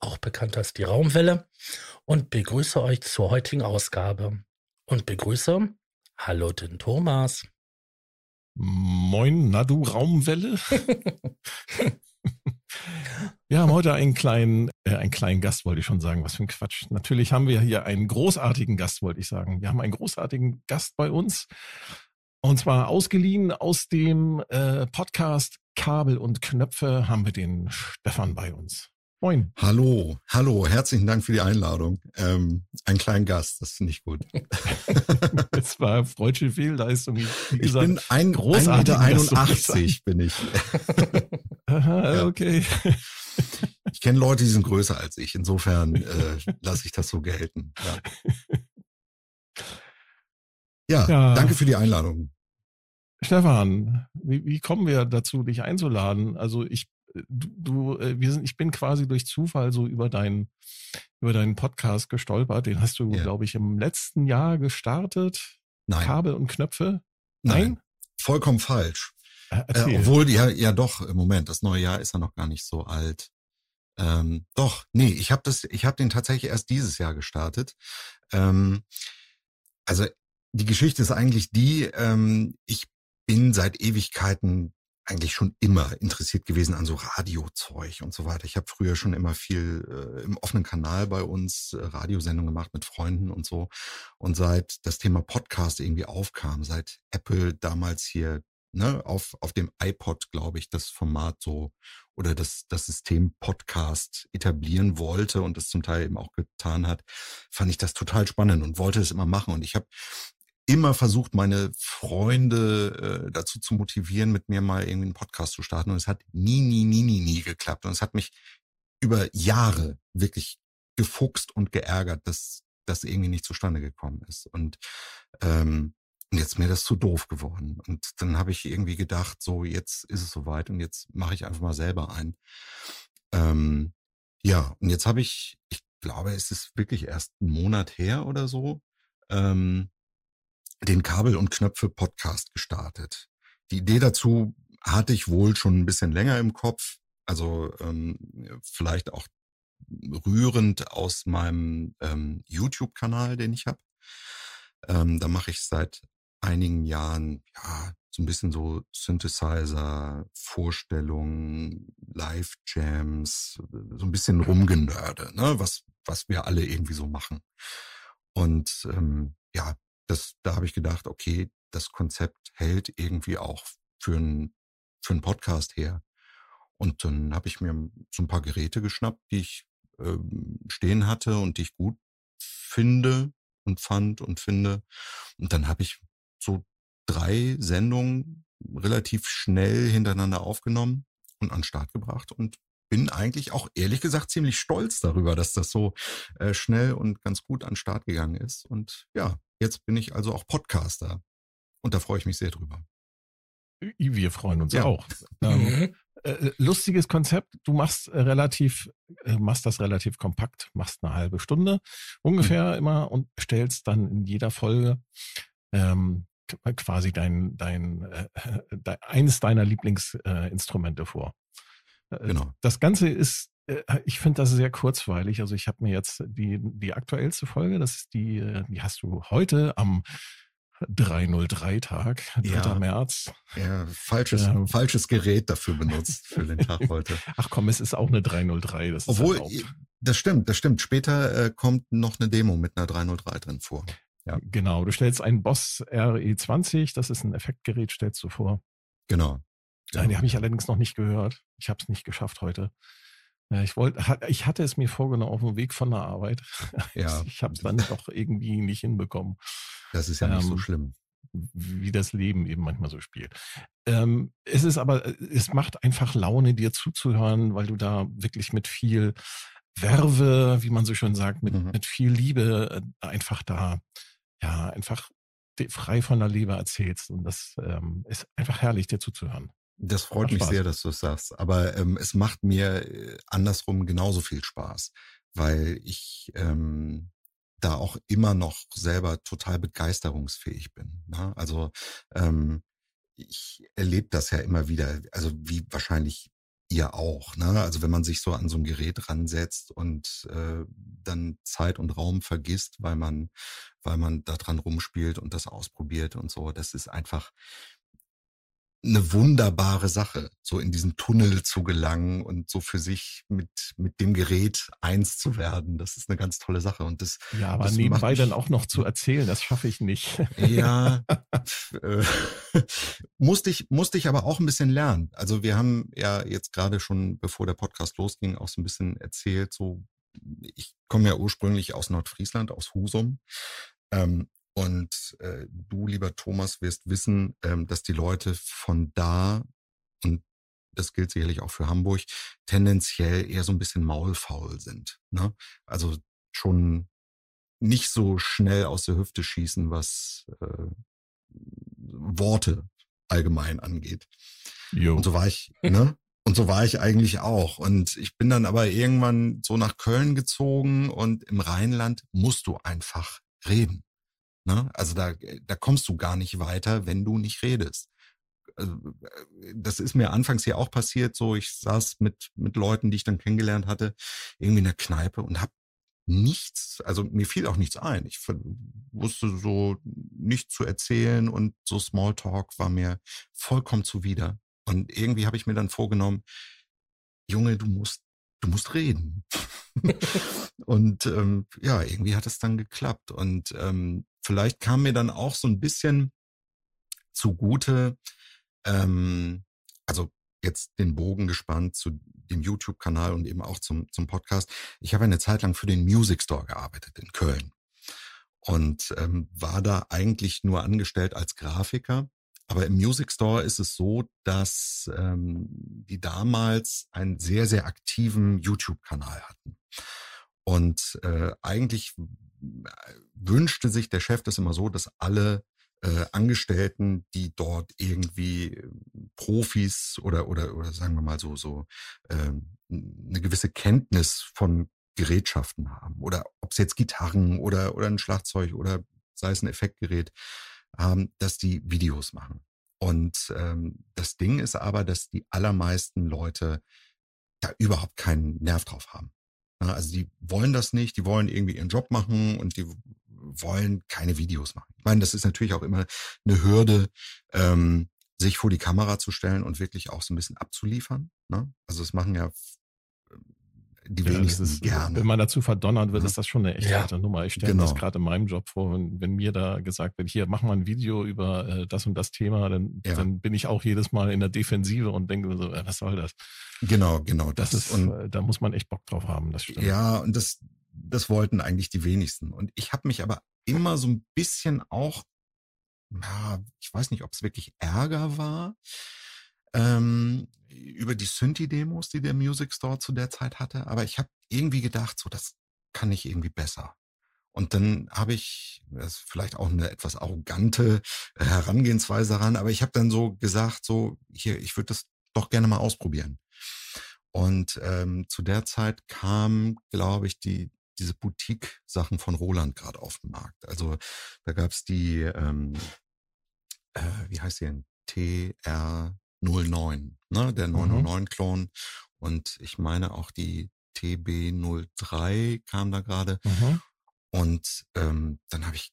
auch bekannt als die Raumwelle, und begrüße euch zur heutigen Ausgabe. Und begrüße, hallo den Thomas. Moin, Nadu Raumwelle. wir haben heute einen kleinen, äh, einen kleinen Gast, wollte ich schon sagen. Was für ein Quatsch. Natürlich haben wir hier einen großartigen Gast, wollte ich sagen. Wir haben einen großartigen Gast bei uns. Und zwar ausgeliehen aus dem äh, Podcast Kabel und Knöpfe haben wir den Stefan bei uns. Moin. Hallo, hallo, herzlichen Dank für die Einladung. Ähm, ein kleiner Gast, das finde ich gut. das war freudsche Fehlleistung. Wie gesagt, ich bin ein, großartig 1,81 Meter bin ich. Aha, ja. okay. Ich kenne Leute, die sind größer als ich. Insofern äh, lasse ich das so gelten. Ja. ja, ja, danke für die Einladung. Stefan, wie, wie kommen wir dazu, dich einzuladen? Also ich du, du äh, wir sind, ich bin quasi durch Zufall so über deinen, über deinen Podcast gestolpert. Den hast du, yeah. glaube ich, im letzten Jahr gestartet. Nein. Kabel und Knöpfe. Nein? Nein? Vollkommen falsch. Äh, äh, obwohl, ja, ja doch, im Moment, das neue Jahr ist ja noch gar nicht so alt. Ähm, doch, nee, ich habe das, ich habe den tatsächlich erst dieses Jahr gestartet. Ähm, also die Geschichte ist eigentlich die, ähm, ich bin seit Ewigkeiten eigentlich schon immer interessiert gewesen an so Radiozeug und so weiter. Ich habe früher schon immer viel äh, im offenen Kanal bei uns äh, Radiosendungen gemacht mit Freunden und so. Und seit das Thema Podcast irgendwie aufkam, seit Apple damals hier ne, auf, auf dem iPod, glaube ich, das Format so oder das, das System Podcast etablieren wollte und es zum Teil eben auch getan hat, fand ich das total spannend und wollte es immer machen. Und ich habe immer versucht, meine Freunde äh, dazu zu motivieren, mit mir mal irgendwie einen Podcast zu starten. Und es hat nie, nie, nie, nie, nie geklappt. Und es hat mich über Jahre wirklich gefuchst und geärgert, dass das irgendwie nicht zustande gekommen ist. Und ähm, jetzt mir das zu doof geworden. Und dann habe ich irgendwie gedacht, so jetzt ist es soweit und jetzt mache ich einfach mal selber ein. Ähm, ja, und jetzt habe ich, ich glaube, es ist wirklich erst einen Monat her oder so, ähm, den Kabel- und Knöpfe-Podcast gestartet. Die Idee dazu hatte ich wohl schon ein bisschen länger im Kopf. Also ähm, vielleicht auch rührend aus meinem ähm, YouTube-Kanal, den ich habe. Ähm, da mache ich seit einigen Jahren ja so ein bisschen so Synthesizer, Vorstellungen, Live-Jams, so ein bisschen rumgenörde, ne? was, was wir alle irgendwie so machen. Und ähm, ja, das, da habe ich gedacht, okay, das Konzept hält irgendwie auch für einen für einen Podcast her. Und dann habe ich mir so ein paar Geräte geschnappt, die ich ähm, stehen hatte und die ich gut finde und fand und finde. Und dann habe ich so drei Sendungen relativ schnell hintereinander aufgenommen und an den Start gebracht und bin eigentlich auch ehrlich gesagt ziemlich stolz darüber, dass das so äh, schnell und ganz gut an den Start gegangen ist. Und ja, Jetzt bin ich also auch Podcaster. Und da freue ich mich sehr drüber. Wir freuen uns ja. auch. Ähm, mhm. äh, lustiges Konzept. Du machst äh, relativ, äh, machst das relativ kompakt, machst eine halbe Stunde ungefähr mhm. immer und stellst dann in jeder Folge ähm, quasi dein, dein, äh, dein eines deiner Lieblingsinstrumente vor. Äh, genau. Das Ganze ist äh, ich finde das sehr kurzweilig. Also ich habe mir jetzt die, die aktuellste Folge, das ist die, äh, die hast du heute am 303-Tag, 3. Ja, März. Ja, falsches, ähm, falsches Gerät dafür benutzt für den Tag heute. Ach komm, es ist auch eine 303. Das Obwohl, das stimmt, das stimmt. Später äh, kommt noch eine Demo mit einer 303 drin vor. Ja. Genau, du stellst einen Boss RE20, das ist ein Effektgerät, stellst du vor. Genau. Genau. Den habe ich allerdings noch nicht gehört. Ich habe es nicht geschafft heute. Ja, ich wollte, ich hatte es mir vorgenommen auf dem Weg von der Arbeit. Ja. Ich habe es dann doch irgendwie nicht hinbekommen. Das ist ja nicht ähm, so schlimm. Wie das Leben eben manchmal so spielt. Ähm, es ist aber, es macht einfach Laune, dir zuzuhören, weil du da wirklich mit viel Werbe, wie man so schön sagt, mit, mhm. mit viel Liebe äh, einfach da, ja, einfach frei von der Leber erzählst. Und das ähm, ist einfach herrlich, dir zuzuhören. Das freut mich sehr, dass du es sagst. Aber ähm, es macht mir äh, andersrum genauso viel Spaß, weil ich ähm, da auch immer noch selber total begeisterungsfähig bin. Ne? Also ähm, ich erlebe das ja immer wieder, also wie wahrscheinlich ihr auch. Ne? Also wenn man sich so an so ein Gerät ransetzt und äh, dann Zeit und Raum vergisst, weil man, weil man da dran rumspielt und das ausprobiert und so, das ist einfach, eine wunderbare Sache, so in diesen Tunnel zu gelangen und so für sich mit, mit dem Gerät eins zu werden. Das ist eine ganz tolle Sache. Und das, ja, aber das nebenbei dann auch noch zu erzählen, das schaffe ich nicht. Ja, äh, musste ich, musste ich aber auch ein bisschen lernen. Also wir haben ja jetzt gerade schon, bevor der Podcast losging, auch so ein bisschen erzählt, so, ich komme ja ursprünglich aus Nordfriesland, aus Husum. Ähm, und äh, du, lieber Thomas, wirst wissen, ähm, dass die Leute von da, und das gilt sicherlich auch für Hamburg, tendenziell eher so ein bisschen maulfaul sind. Ne? Also schon nicht so schnell aus der Hüfte schießen, was äh, Worte allgemein angeht. Jo. Und so war ich, ne? Und so war ich eigentlich auch. Und ich bin dann aber irgendwann so nach Köln gezogen und im Rheinland musst du einfach reden. Ne? Also da, da kommst du gar nicht weiter, wenn du nicht redest. Also, äh, das ist mir anfangs ja auch passiert, so ich saß mit, mit Leuten, die ich dann kennengelernt hatte, irgendwie in der Kneipe und habe nichts, also mir fiel auch nichts ein. Ich wusste so nichts zu erzählen und so Smalltalk war mir vollkommen zuwider. Und irgendwie habe ich mir dann vorgenommen, Junge, du musst, du musst reden. und ähm, ja, irgendwie hat es dann geklappt. Und ähm, vielleicht kam mir dann auch so ein bisschen zugute, ähm, also jetzt den Bogen gespannt zu dem YouTube-Kanal und eben auch zum, zum Podcast. Ich habe eine Zeit lang für den Music Store gearbeitet in Köln und ähm, war da eigentlich nur angestellt als Grafiker. Aber im Music Store ist es so, dass ähm, die damals einen sehr, sehr aktiven YouTube-Kanal hatten. Und äh, eigentlich wünschte sich der Chef das immer so, dass alle äh, Angestellten, die dort irgendwie äh, Profis oder oder oder sagen wir mal so so äh, eine gewisse Kenntnis von Gerätschaften haben oder ob es jetzt Gitarren oder oder ein Schlagzeug oder sei es ein Effektgerät haben, dass die Videos machen. Und ähm, das Ding ist aber, dass die allermeisten Leute da überhaupt keinen Nerv drauf haben. Also die wollen das nicht, die wollen irgendwie ihren Job machen und die wollen keine Videos machen. Ich meine, das ist natürlich auch immer eine Hürde, ähm, sich vor die Kamera zu stellen und wirklich auch so ein bisschen abzuliefern. Ne? Also das machen ja die ja, wenigsten ist, gerne. Wenn man dazu verdonnert wird, ist das schon eine echte ja. harte Nummer. Ich stelle genau. mir das gerade in meinem Job vor, wenn, wenn, mir da gesagt wird, hier, mach mal ein Video über äh, das und das Thema, dann, ja. dann bin ich auch jedes Mal in der Defensive und denke so, äh, was soll das? Genau, genau. Das, das ist, und, äh, da muss man echt Bock drauf haben, das stimmt. Ja, und das, das wollten eigentlich die wenigsten. Und ich habe mich aber immer so ein bisschen auch, ja, ich weiß nicht, ob es wirklich Ärger war, ähm, über die Synthi-Demos, die der Music Store zu der Zeit hatte. Aber ich habe irgendwie gedacht, so, das kann ich irgendwie besser. Und dann habe ich, das ist vielleicht auch eine etwas arrogante äh, Herangehensweise daran, aber ich habe dann so gesagt, so, hier, ich würde das doch gerne mal ausprobieren. Und ähm, zu der Zeit kam, glaube ich, die diese Boutique-Sachen von Roland gerade auf den Markt. Also da gab's die, ähm, äh, wie heißt die denn? TR 09, ne, der 909-Klon. Mhm. Und ich meine auch die TB03 kam da gerade. Mhm. Und ähm, dann habe ich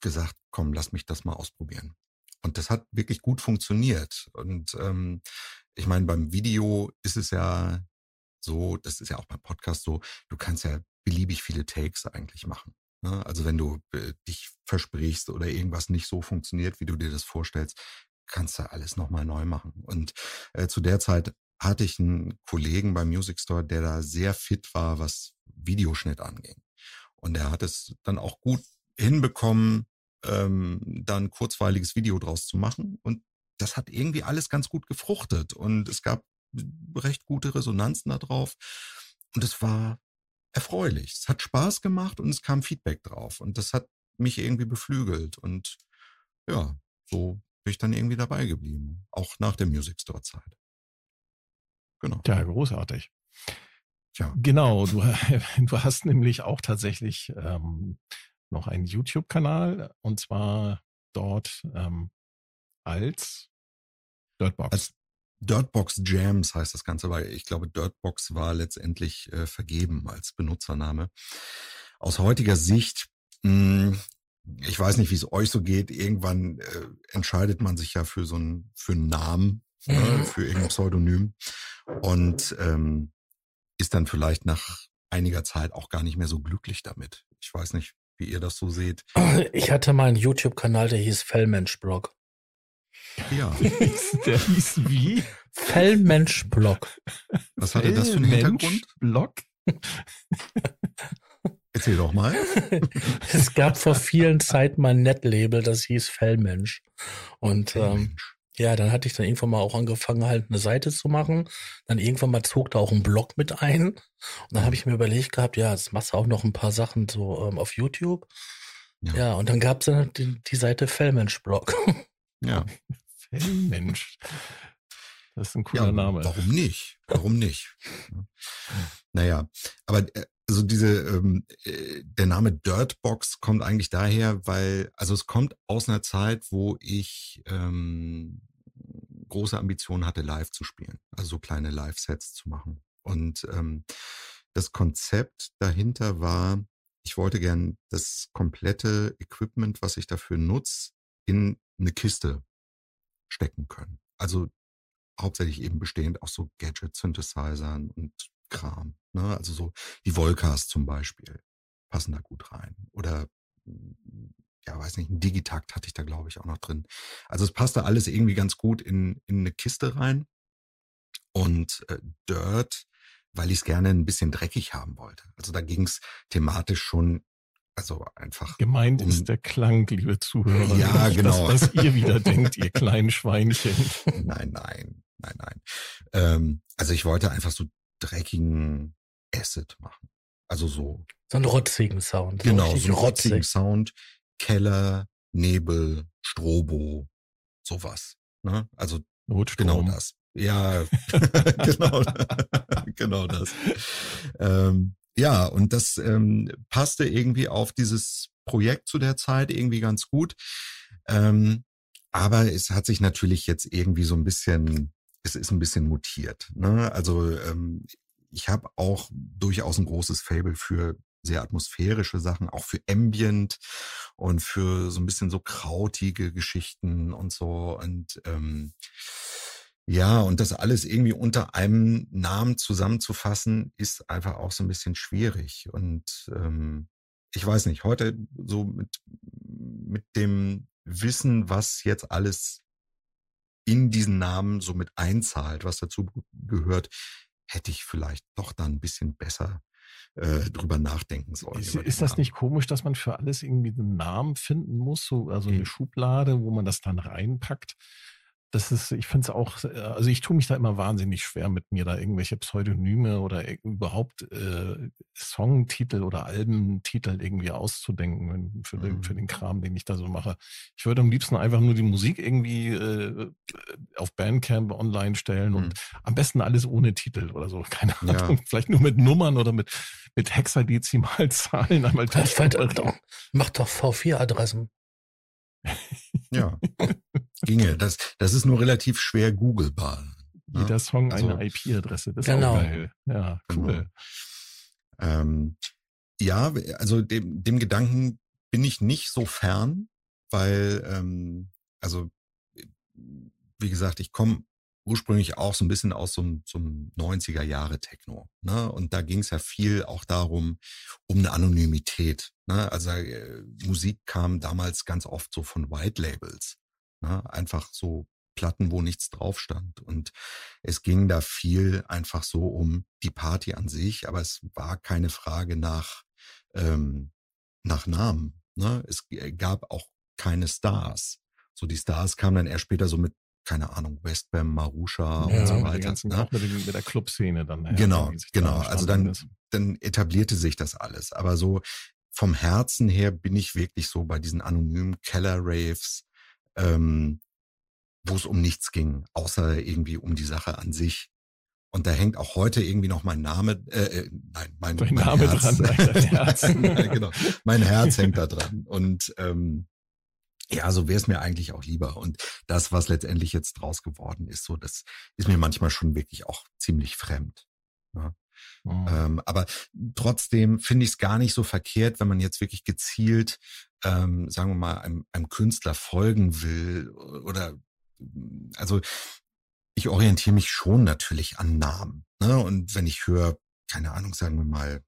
gesagt, komm, lass mich das mal ausprobieren. Und das hat wirklich gut funktioniert. Und ähm, ich meine, beim Video ist es ja so, das ist ja auch beim Podcast so, du kannst ja beliebig viele Takes eigentlich machen. Ne? Also wenn du äh, dich versprichst oder irgendwas nicht so funktioniert, wie du dir das vorstellst, kannst du alles nochmal neu machen. Und äh, zu der Zeit hatte ich einen Kollegen beim Music Store, der da sehr fit war, was Videoschnitt anging. Und er hat es dann auch gut hinbekommen, ähm, dann kurzweiliges Video draus zu machen. Und das hat irgendwie alles ganz gut gefruchtet. Und es gab recht gute Resonanzen da drauf. Und es war erfreulich. Es hat Spaß gemacht und es kam Feedback drauf. Und das hat mich irgendwie beflügelt. Und ja, so ich dann irgendwie dabei geblieben. Auch nach der Music Store Zeit. Genau. Ja, großartig. Ja. Genau, du, du hast nämlich auch tatsächlich ähm, noch einen YouTube-Kanal und zwar dort ähm, als Dirtbox. Als Dirtbox Jams heißt das Ganze, weil ich glaube, Dirtbox war letztendlich äh, vergeben als Benutzername. Aus heutiger Sicht, mh, hm, ich weiß nicht, wie es euch so geht, irgendwann äh, entscheidet man sich ja für so einen, für einen Namen, äh, mhm. äh, für irgendein Pseudonym und ähm, ist dann vielleicht nach einiger Zeit auch gar nicht mehr so glücklich damit. Ich weiß nicht, wie ihr das so seht. Ich hatte mal einen YouTube-Kanal, der hieß Fellmensch-Blog. Ja. der hieß wie? Fellmensch-Blog. Was hatte das für einen Hintergrund? Blog? Erzähl doch mal. es gab vor vielen Zeiten mal ein Netlabel, das hieß Fellmensch. Und ähm, ja, dann hatte ich dann irgendwann mal auch angefangen, halt eine Seite zu machen. Dann irgendwann mal zog da auch ein Blog mit ein. Und dann habe ich mir überlegt gehabt, ja, jetzt machst du auch noch ein paar Sachen so ähm, auf YouTube. Ja. ja, und dann gab es dann die, die Seite Fellmensch-Blog. Ja. Fellmensch. Das ist ein cooler ja, Name. Warum nicht? Warum nicht? naja, aber äh, also diese, ähm, äh, der Name Dirtbox kommt eigentlich daher, weil, also es kommt aus einer Zeit, wo ich ähm, große Ambitionen hatte, live zu spielen, also so kleine Live-Sets zu machen. Und ähm, das Konzept dahinter war, ich wollte gern das komplette Equipment, was ich dafür nutze, in eine Kiste stecken können. Also hauptsächlich eben bestehend aus so Gadget-Synthesizern und Kram. Ne? Also so die Volcas zum Beispiel passen da gut rein. Oder ja, weiß nicht, ein Digitakt hatte ich da, glaube ich, auch noch drin. Also es passte alles irgendwie ganz gut in, in eine Kiste rein. Und äh, Dirt, weil ich es gerne ein bisschen dreckig haben wollte. Also da ging es thematisch schon, also einfach. Gemeint um, ist der Klang, liebe Zuhörer. Ja, genau. Das, was ihr wieder denkt, ihr kleinen Schweinchen. Nein, nein, nein, nein. Ähm, also ich wollte einfach so dreckigen Acid machen. Also so. So einen rotzigen Sound. Genau, so einen rotzigen Sound. Keller, Nebel, Strobo, sowas. Ne? Also genau das. Ja, genau, genau das. Ähm, ja, und das ähm, passte irgendwie auf dieses Projekt zu der Zeit irgendwie ganz gut. Ähm, aber es hat sich natürlich jetzt irgendwie so ein bisschen es ist ein bisschen mutiert. Ne? Also ähm, ich habe auch durchaus ein großes Fable für sehr atmosphärische Sachen, auch für Ambient und für so ein bisschen so krautige Geschichten und so. Und ähm, ja, und das alles irgendwie unter einem Namen zusammenzufassen, ist einfach auch so ein bisschen schwierig. Und ähm, ich weiß nicht, heute so mit, mit dem Wissen, was jetzt alles in diesen Namen so mit einzahlt, was dazu gehört, hätte ich vielleicht doch dann ein bisschen besser äh, drüber nachdenken sollen. Ist, ist das nicht komisch, dass man für alles irgendwie einen Namen finden muss, so also eine mhm. Schublade, wo man das dann reinpackt? Das ist, ich finde es auch, also ich tue mich da immer wahnsinnig schwer mit mir, da irgendwelche Pseudonyme oder überhaupt äh, Songtitel oder Albentitel irgendwie auszudenken für, den, für mhm. den Kram, den ich da so mache. Ich würde am liebsten einfach nur die Musik irgendwie äh, auf Bandcamp online stellen und mhm. am besten alles ohne Titel oder so. Keine Ahnung. Ja. Vielleicht nur mit Nummern oder mit, mit Hexadezimalzahlen einmal. Mach doch V4-Adressen. Ja, ginge. Das, das ist nur relativ schwer googlebar. Ne? Jeder Song also, eine IP-Adresse. Das ist genau. auch geil. Ja, genau. cool. Genau. Ähm, ja, also dem, dem Gedanken bin ich nicht so fern, weil, ähm, also, wie gesagt, ich komme ursprünglich auch so ein bisschen aus so so einem 90er Jahre Techno. Ne? Und da ging es ja viel auch darum, um eine Anonymität. Ne? Also äh, Musik kam damals ganz oft so von White Labels. Ne? Einfach so Platten, wo nichts drauf stand. Und es ging da viel einfach so um die Party an sich, aber es war keine Frage nach, ähm, nach Namen. Ne? Es gab auch keine Stars. So die Stars kamen dann erst später so mit keine Ahnung, Westbam, Marusha ja, und so weiter. Ganzen, ne? auch mit, mit, der Clubszene dann. Ja, genau, genau. Also dann, ist. dann etablierte sich das alles. Aber so vom Herzen her bin ich wirklich so bei diesen anonymen Keller-Raves, ähm, wo es um nichts ging, außer irgendwie um die Sache an sich. Und da hängt auch heute irgendwie noch mein Name, äh, äh nein, mein, mein Name Herz. dran, Herz. genau, mein Herz hängt da dran. Und ähm, ja, so wäre es mir eigentlich auch lieber. Und das, was letztendlich jetzt draus geworden ist, so das ist mir manchmal schon wirklich auch ziemlich fremd. Ja. Mhm. Ähm, aber trotzdem finde ich es gar nicht so verkehrt, wenn man jetzt wirklich gezielt, ähm, sagen wir mal, einem, einem Künstler folgen will oder also ich orientiere mich schon natürlich an Namen. Ne? Und wenn ich höre, keine Ahnung, sagen wir mal,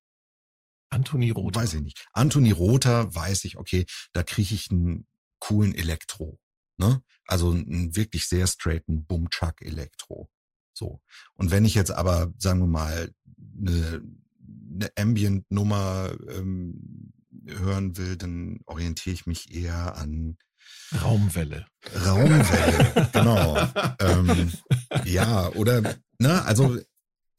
Anthony Rother. Weiß ich nicht. Anthony Rother weiß ich, okay, da kriege ich einen coolen Elektro. Ne? Also einen wirklich sehr straighten Bumchuck Elektro. So. Und wenn ich jetzt aber, sagen wir mal, eine, eine Ambient-Nummer ähm, hören will, dann orientiere ich mich eher an Raumwelle. Raumwelle, genau. ähm, ja, oder, ne, also.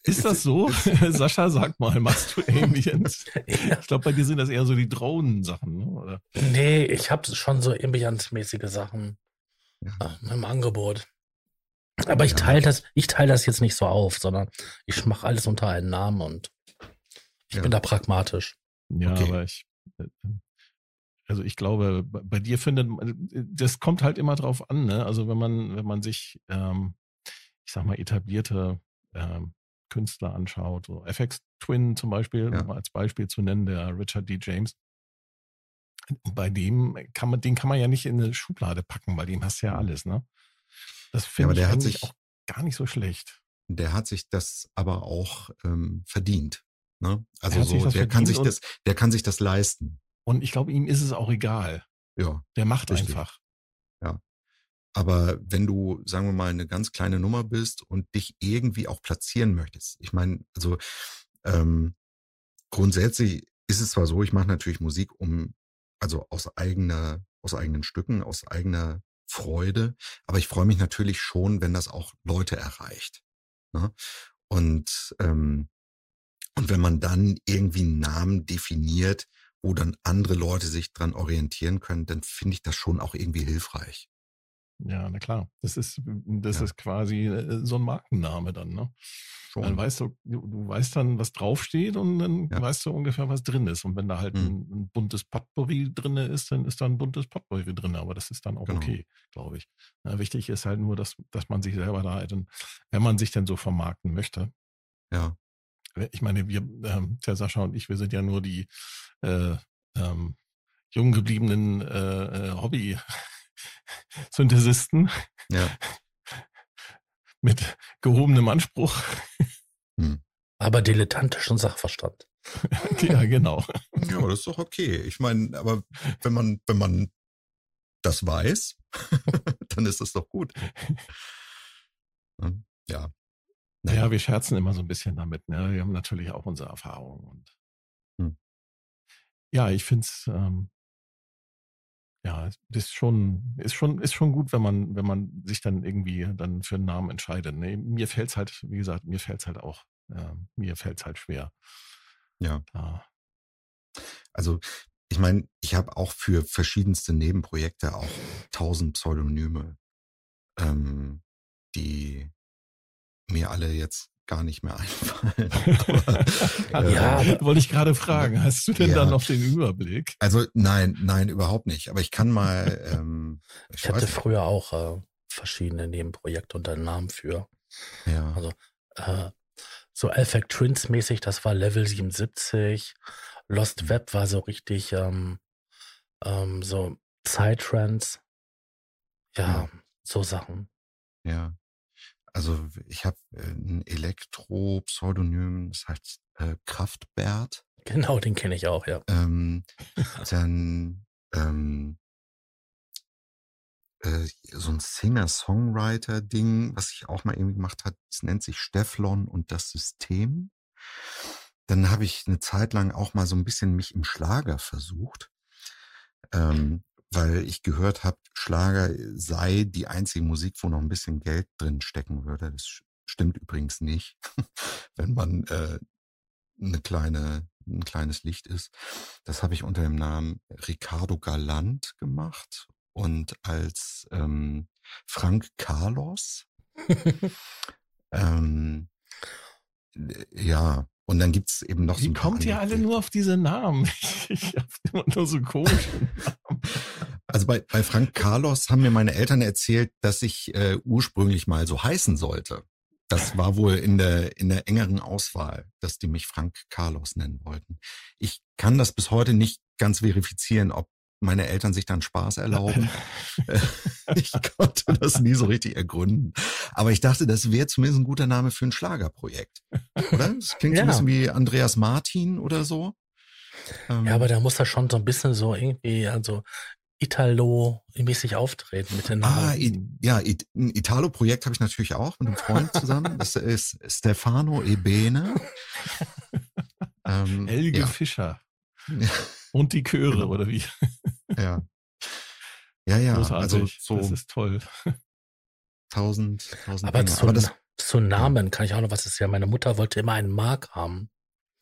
Ist das so? Sascha, sag mal, machst du Ambient? ja. Ich glaube, bei dir sind das eher so die Drohnensachen, ne? oder? Nee, ich habe schon so Ambient-mäßige Sachen ja. im Angebot. Aber ich teile das, ich teile das jetzt nicht so auf, sondern ich mache alles unter einen Namen und ich ja. bin da pragmatisch. Ja, okay. aber ich, äh, also ich glaube, bei dir findet, das kommt halt immer drauf an, ne? Also wenn man, wenn man sich, ähm, ich sag mal, etablierte ähm, Künstler anschaut, so FX Twin zum Beispiel, ja. um als Beispiel zu nennen, der Richard D. James. Bei dem kann man, den kann man ja nicht in eine Schublade packen, weil dem hast du ja alles, ne? Das finde ja, ich eigentlich sich, auch gar nicht so schlecht. Der hat sich das aber auch ähm, verdient. Ne? Also so, der kann sich das, der kann sich das leisten. Und ich glaube, ihm ist es auch egal. Ja. Der macht richtig. einfach. Ja. Aber wenn du, sagen wir mal, eine ganz kleine Nummer bist und dich irgendwie auch platzieren möchtest, ich meine, also ähm, grundsätzlich ist es zwar so, ich mache natürlich Musik um, also aus eigener, aus eigenen Stücken, aus eigener Freude, aber ich freue mich natürlich schon, wenn das auch Leute erreicht. Ne? Und ähm, und wenn man dann irgendwie einen Namen definiert, wo dann andere Leute sich dran orientieren können, dann finde ich das schon auch irgendwie hilfreich. Ja, na klar. Das ist, das ja. ist quasi äh, so ein Markenname dann, ne? Schon. Dann weißt du, du, weißt dann, was draufsteht und dann ja. weißt du ungefähr, was drin ist. Und wenn da halt mhm. ein, ein, buntes Potpourri drin ist, dann ist da ein buntes Potpourri drin. Aber das ist dann auch genau. okay, glaube ich. Ja, wichtig ist halt nur, dass, dass man sich selber da halt, wenn man sich denn so vermarkten möchte. Ja. Ich meine, wir, ähm, der Sascha und ich, wir sind ja nur die äh, ähm, jung gebliebenen äh, äh, Hobby-Synthesisten. Ja. Mit gehobenem Anspruch. Hm. Aber dilettantischen Sachverstand. ja, genau. Ja, aber das ist doch okay. Ich meine, aber wenn man, wenn man das weiß, dann ist das doch gut. Ja. Naja, wir scherzen immer so ein bisschen damit. Ne? Wir haben natürlich auch unsere Erfahrungen. Und hm. Ja, ich finde es, ähm, ja, ist schon, ist schon, ist schon gut, wenn man, wenn man sich dann irgendwie dann für einen Namen entscheidet. Nee, mir fällt's halt, wie gesagt, mir fällt's halt auch, äh, mir fällt's halt schwer. Ja. ja. Also ich meine, ich habe auch für verschiedenste Nebenprojekte auch tausend Pseudonyme, ähm, die mir alle jetzt gar nicht mehr einfallen. Aber, ja, äh, wollte ich gerade fragen. Hast du denn ja. da noch den Überblick? Also nein, nein, überhaupt nicht. Aber ich kann mal. Ähm, ich, ich hatte früher auch äh, verschiedene Nebenprojekte unter Namen für. Ja. Also äh, so Effect Twins mäßig, das war Level 77. Lost mhm. Web war so richtig ähm, ähm, so Psytrance. Ja, mhm. so Sachen. Ja. Also ich habe äh, ein Elektro-Pseudonym, das heißt äh, Kraftbert. Genau, den kenne ich auch, ja. Ähm, dann ähm, äh, so ein Singer-Songwriter-Ding, was ich auch mal irgendwie gemacht hat, das nennt sich Stefflon und das System. Dann habe ich eine Zeit lang auch mal so ein bisschen mich im Schlager versucht. Ähm, weil ich gehört habe, Schlager sei die einzige Musik, wo noch ein bisschen Geld drin stecken würde. Das stimmt übrigens nicht. Wenn man äh, eine kleine, ein kleines Licht ist. Das habe ich unter dem Namen Ricardo Galant gemacht und als ähm, Frank Carlos. ähm, ja, und dann gibt's eben noch Wie so ein kommt ihr alle nur auf diese Namen? Ich habe immer nur so komische Namen. Also bei, bei Frank Carlos haben mir meine Eltern erzählt, dass ich äh, ursprünglich mal so heißen sollte. Das war wohl in der, in der engeren Auswahl, dass die mich Frank Carlos nennen wollten. Ich kann das bis heute nicht ganz verifizieren, ob meine Eltern sich dann Spaß erlauben. ich konnte das nie so richtig ergründen. Aber ich dachte, das wäre zumindest ein guter Name für ein Schlagerprojekt. Oder? Das klingt ja. so ein bisschen wie Andreas Martin oder so. Ähm, ja, aber da muss er schon so ein bisschen so irgendwie, also Italo-mäßig auftreten mit den Namen. Ah, I, ja, ein Italo-Projekt habe ich natürlich auch mit einem Freund zusammen. Das ist Stefano Ebene. ähm, Helge ja. Fischer. Und die Chöre, genau. oder wie? Ja. Ja, ja. Großartig. Also so das ist toll. Tausend, tausend. Aber, zu, Aber das, zu Namen kann ich auch noch was ist ja. Meine Mutter wollte immer einen Mark haben.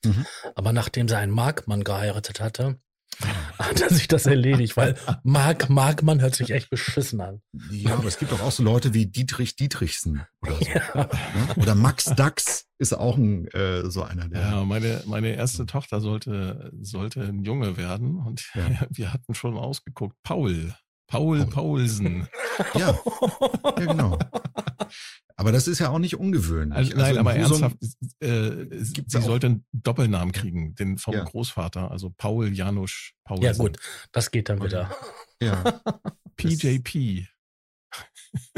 Mhm. Aber nachdem sie einen Markmann geheiratet hatte, hat er sich das erledigt, weil Mark Markmann hört sich echt beschissen an. Ja, aber es gibt doch auch so Leute wie Dietrich Dietrichsen oder so. Ja. Ne? Oder Max Dax ist auch ein, äh, so einer der. Ja, meine, meine erste Tochter sollte, sollte ein Junge werden und ja. wir hatten schon ausgeguckt. Paul. Paul Paulsen. Ja, ja genau. Aber das ist ja auch nicht ungewöhlich. Also, nein, also aber ernsthaft, äh, sie sollte einen Doppelnamen kriegen, den vom ja. Großvater, also Paul Janusz Paulsen. Ja gut, das geht dann wieder. Ja. PJP.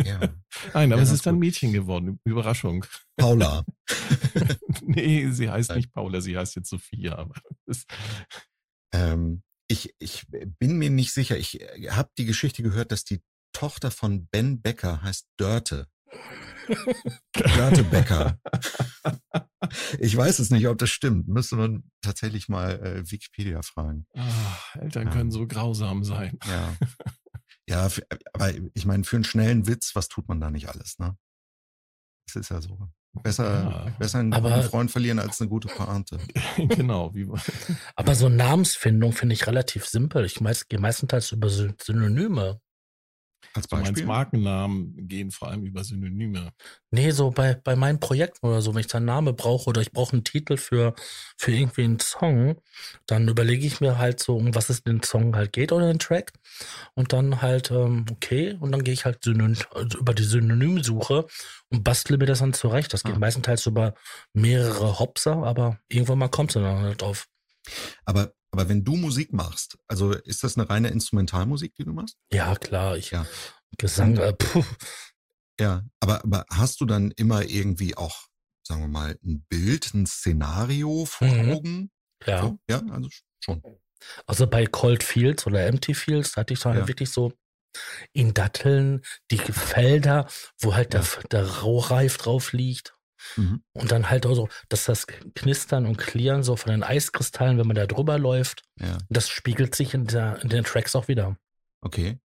Ja. Nein, aber ja, es ist dann Mädchen geworden. Überraschung. Paula. nee, sie heißt nein. nicht Paula, sie heißt jetzt Sophia. Aber ähm, ich, ich bin mir nicht sicher. Ich äh, habe die Geschichte gehört, dass die Tochter von Ben Becker heißt Dörte. Dörte Becker. Ich weiß es nicht, ob das stimmt. Müsste man tatsächlich mal äh, Wikipedia fragen. Oh, Eltern ja. können so grausam sein. Ja. Ja, für, aber ich meine, für einen schnellen Witz, was tut man da nicht alles, ne? Das ist ja so. Besser, ja, besser einen aber, guten Freund verlieren als eine gute Pointe. genau. Wie aber so Namensfindung finde ich relativ simpel. Ich meist, gehe meistenteils über Synonyme. Als Beispiel? Markennamen gehen vor allem über Synonyme. Nee, so bei, bei meinen Projekten oder so, wenn ich da einen Namen brauche oder ich brauche einen Titel für, für irgendwie einen Song, dann überlege ich mir halt so, um was es den Song halt geht oder den Track. Und dann halt, ähm, okay, und dann gehe ich halt Synonym, also über die Synonymsuche und bastle mir das dann zurecht. Das geht ah. meistenteils über mehrere Hopser, aber irgendwann mal kommt es dann halt auf. Aber aber wenn du Musik machst, also ist das eine reine Instrumentalmusik, die du machst? Ja, klar. Ich, ja. Gesang, äh, puh. Ja, aber, aber hast du dann immer irgendwie auch, sagen wir mal, ein Bild, ein Szenario vor mhm. Augen? Ja. So? Ja, also schon. Also bei Cold Fields oder Empty Fields hatte ich dann ja. wirklich so in Datteln die Felder, wo halt ja. der, der Raureif drauf liegt Mhm. Und dann halt auch so, dass das Knistern und Klirren so von den Eiskristallen, wenn man da drüber läuft, ja. das spiegelt sich in, der, in den Tracks auch wieder. Okay.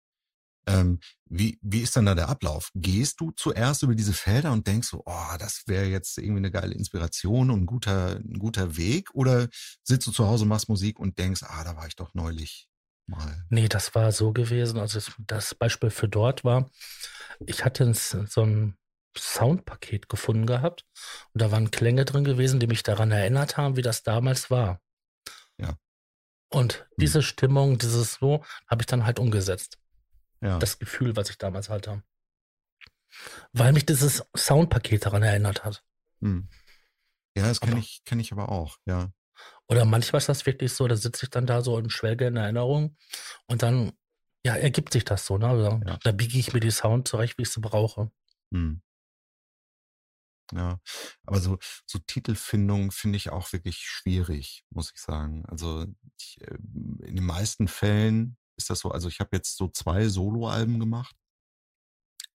Ähm, wie, wie ist dann da der Ablauf? Gehst du zuerst über diese Felder und denkst so, oh, das wäre jetzt irgendwie eine geile Inspiration und ein guter, ein guter Weg? Oder sitzt du zu Hause, machst Musik und denkst, ah, da war ich doch neulich mal? Nee, das war so gewesen. Also das Beispiel für dort war, ich hatte so ein Soundpaket gefunden gehabt und da waren Klänge drin gewesen, die mich daran erinnert haben, wie das damals war. Ja. Und hm. diese Stimmung, dieses so, habe ich dann halt umgesetzt. Ja. Das Gefühl, was ich damals hatte. Weil mich dieses Soundpaket daran erinnert hat. Hm. Ja, das kenne ich, kenn ich aber auch, ja. Oder manchmal ist das wirklich so, da sitze ich dann da so in Schwelge in Erinnerung und dann, ja, ergibt sich das so, ne? Also, ja. Da biege ich mir die Sound zurecht, wie ich sie brauche. Hm. Ja, aber so, so Titelfindung finde ich auch wirklich schwierig, muss ich sagen. Also ich, ähm, in den meisten Fällen ist das so, also ich habe jetzt so zwei Soloalben gemacht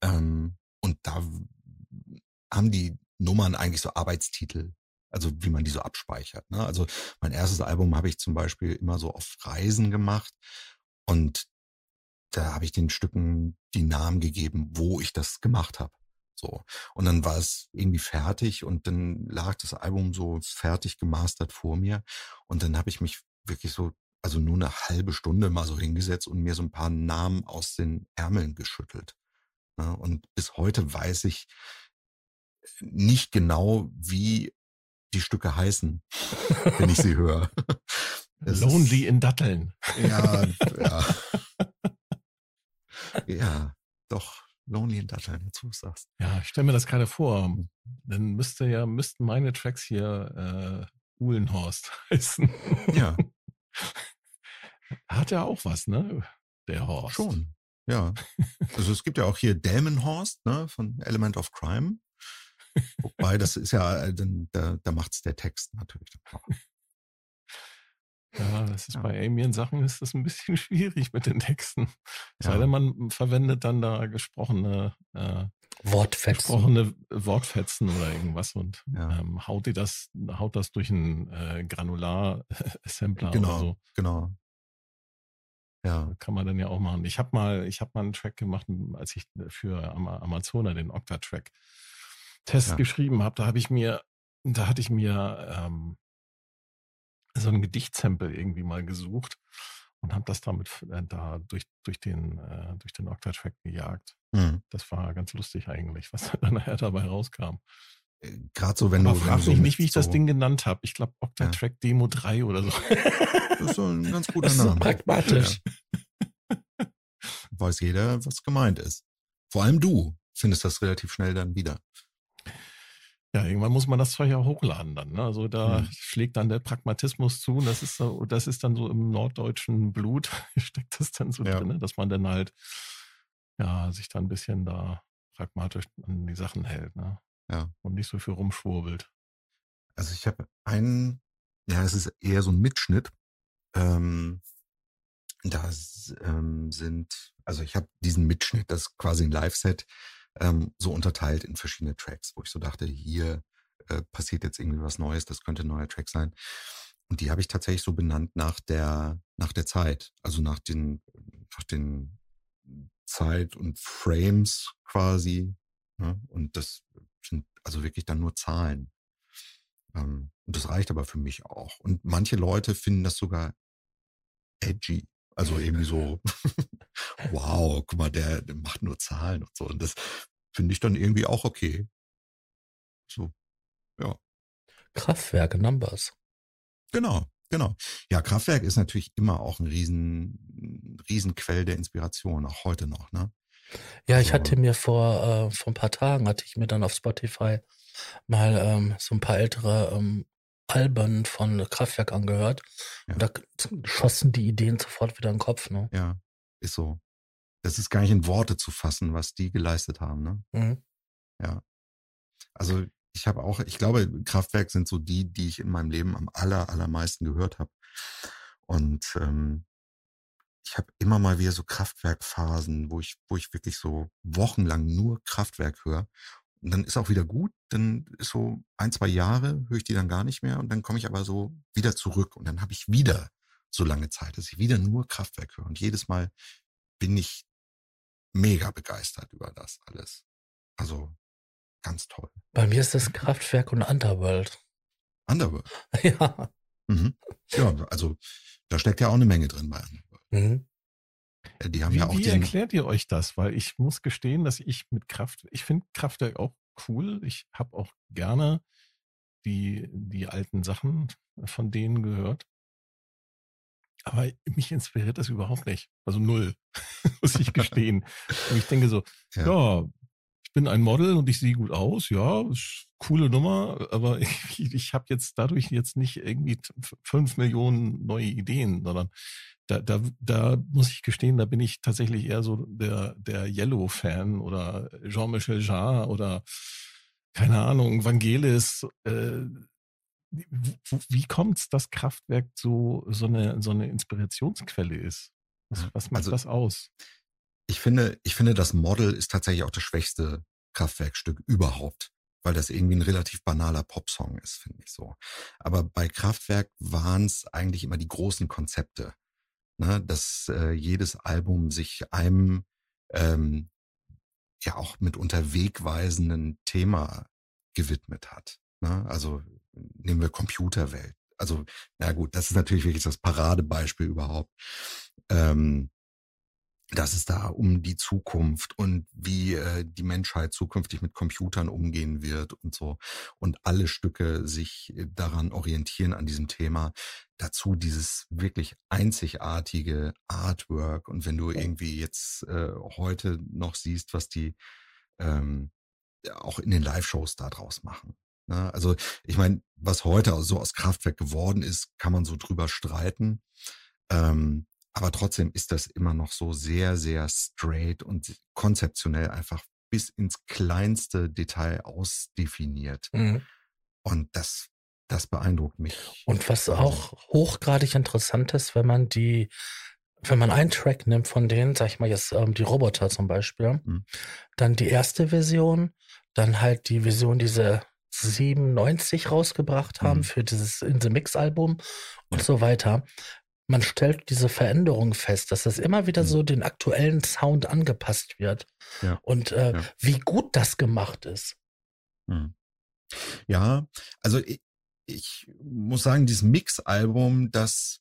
ähm, und da haben die Nummern eigentlich so Arbeitstitel, also wie man die so abspeichert. Ne? Also mein erstes Album habe ich zum Beispiel immer so auf Reisen gemacht und da habe ich den Stücken die Namen gegeben, wo ich das gemacht habe. So. Und dann war es irgendwie fertig und dann lag das Album so fertig gemastert vor mir. Und dann habe ich mich wirklich so, also nur eine halbe Stunde mal so hingesetzt und mir so ein paar Namen aus den Ärmeln geschüttelt. Ne? Und bis heute weiß ich nicht genau, wie die Stücke heißen, wenn ich sie höre. Lonely ist, in Datteln. Ja, ja. ja, doch. Lonely in Datteln, jetzt du sagst. Ja, ich stelle mir das gerade vor. Dann müsste ja, müssten meine Tracks hier äh, Uhlenhorst heißen. Ja. Hat ja auch was, ne? Der Horst. Schon. Ja. Also es gibt ja auch hier Dämonhorst, ne, von Element of Crime. Wobei, das ist ja, äh, da, da macht's der Text natürlich. Ja, das ist ja. bei Alien-Sachen ist das ein bisschen schwierig mit den Texten. Ja. Sei denn, man verwendet dann da gesprochene äh, Wortfetzen. Gesprochene Wortfetzen oder irgendwas und ja. ähm, haut die das, haut das durch einen äh, Granular-Assembler genau, oder so. Genau. Ja. Kann man dann ja auch machen. Ich habe mal, ich habe mal einen Track gemacht, als ich für Amazona den Octa-Track Test geschrieben habe. Da habe ich mir, da hatte ich mir ähm, so ein Gedichtsample irgendwie mal gesucht und habe das damit äh, da durch, durch den, äh, durch den Octa-Track gejagt. Mhm. Das war ganz lustig eigentlich, was dann nachher dabei rauskam. Äh, Gerade so, wenn Aber du. Frag mich so nicht, wie ich so das Ding genannt habe. Ich glaube Octa-Track ja. Demo 3 oder so. Das ist so ein ganz guter Name. So pragmatisch. Ja. Weiß jeder, was gemeint ist. Vor allem du findest das relativ schnell dann wieder. Ja, irgendwann muss man das Zeug ja hochladen dann. Ne? Also da mhm. schlägt dann der Pragmatismus zu und das ist so, das ist dann so im norddeutschen Blut, steckt das dann so ja. drin, dass man dann halt ja sich dann ein bisschen da pragmatisch an die Sachen hält, ne? Ja. Und nicht so viel rumschwurbelt. Also ich habe einen, ja, es ist eher so ein Mitschnitt. Ähm, da ähm, sind, also ich habe diesen Mitschnitt, das ist quasi ein Live-Set ähm, so unterteilt in verschiedene Tracks, wo ich so dachte, hier äh, passiert jetzt irgendwie was Neues, das könnte ein neuer Track sein. Und die habe ich tatsächlich so benannt nach der, nach der Zeit, also nach den, nach den Zeit und Frames quasi. Ne? Und das sind also wirklich dann nur Zahlen. Ähm, und das reicht aber für mich auch. Und manche Leute finden das sogar edgy. Also irgendwie so, wow, guck mal, der, der macht nur Zahlen und so. Und das finde ich dann irgendwie auch okay. So, ja. Kraftwerke Numbers. Genau, genau. Ja, Kraftwerk ist natürlich immer auch ein riesen, Riesenquell der Inspiration, auch heute noch, ne? Ja, ich also, hatte mir vor, äh, vor ein paar Tagen, hatte ich mir dann auf Spotify mal ähm, so ein paar ältere ähm, Alben von Kraftwerk angehört. Ja. Und da schossen die Ideen sofort wieder in den Kopf, ne? Ja, ist so. Das ist gar nicht in Worte zu fassen, was die geleistet haben, ne? Mhm. Ja. Also ich habe auch, ich glaube, Kraftwerk sind so die, die ich in meinem Leben am aller, allermeisten gehört habe. Und ähm, ich habe immer mal wieder so Kraftwerkphasen, wo ich, wo ich wirklich so wochenlang nur Kraftwerk höre. Und dann ist auch wieder gut, dann ist so ein, zwei Jahre, höre ich die dann gar nicht mehr und dann komme ich aber so wieder zurück und dann habe ich wieder so lange Zeit, dass ich wieder nur Kraftwerk höre. Und jedes Mal bin ich mega begeistert über das alles. Also ganz toll. Bei mir ist das Kraftwerk und Underworld. Underworld? Ja. Mhm. Ja, also da steckt ja auch eine Menge drin bei Underworld. Mhm. Die haben wie, ja auch wie erklärt ihr euch das? Weil ich muss gestehen, dass ich mit Kraft, ich finde Kraftwerk auch cool. Ich habe auch gerne die, die alten Sachen von denen gehört. Aber mich inspiriert das überhaupt nicht. Also null, muss ich gestehen. und ich denke so, ja. ja. ich bin ein Model und ich sehe gut aus, ja, coole Nummer, aber ich, ich habe jetzt dadurch jetzt nicht irgendwie fünf Millionen neue Ideen, sondern da, da, da muss ich gestehen, da bin ich tatsächlich eher so der, der Yellow-Fan oder Jean-Michel Jarre oder keine Ahnung, Vangelis, äh, wie kommt es, dass Kraftwerk so, so, eine, so eine Inspirationsquelle ist? Was, was macht also, das aus? Ich finde, ich finde, das Model ist tatsächlich auch das schwächste Kraftwerkstück überhaupt, weil das irgendwie ein relativ banaler Popsong ist, finde ich so. Aber bei Kraftwerk waren es eigentlich immer die großen Konzepte, ne? dass äh, jedes Album sich einem ähm, ja auch mit wegweisenden Thema gewidmet hat. Ne? Also nehmen wir Computerwelt. Also, na gut, das ist natürlich wirklich das Paradebeispiel überhaupt. Ähm, dass es da um die Zukunft und wie äh, die Menschheit zukünftig mit Computern umgehen wird und so. Und alle Stücke sich äh, daran orientieren an diesem Thema. Dazu dieses wirklich einzigartige Artwork. Und wenn du irgendwie jetzt äh, heute noch siehst, was die ähm, auch in den Live-Shows da draus machen. Ne? Also ich meine, was heute so aus Kraftwerk geworden ist, kann man so drüber streiten. Ähm, aber trotzdem ist das immer noch so sehr, sehr straight und konzeptionell einfach bis ins kleinste Detail ausdefiniert. Mhm. Und das, das beeindruckt mich. Und was auch hochgradig interessant ist, wenn man die, wenn man einen Track nimmt von denen, sag ich mal jetzt ähm, die Roboter zum Beispiel, mhm. dann die erste Version, dann halt die Version, diese 97 rausgebracht haben mhm. für dieses In the Mix Album und so weiter man stellt diese Veränderung fest, dass das immer wieder mhm. so den aktuellen Sound angepasst wird. Ja. Und äh, ja. wie gut das gemacht ist. Mhm. Ja, also ich, ich muss sagen, dieses Mix-Album, das,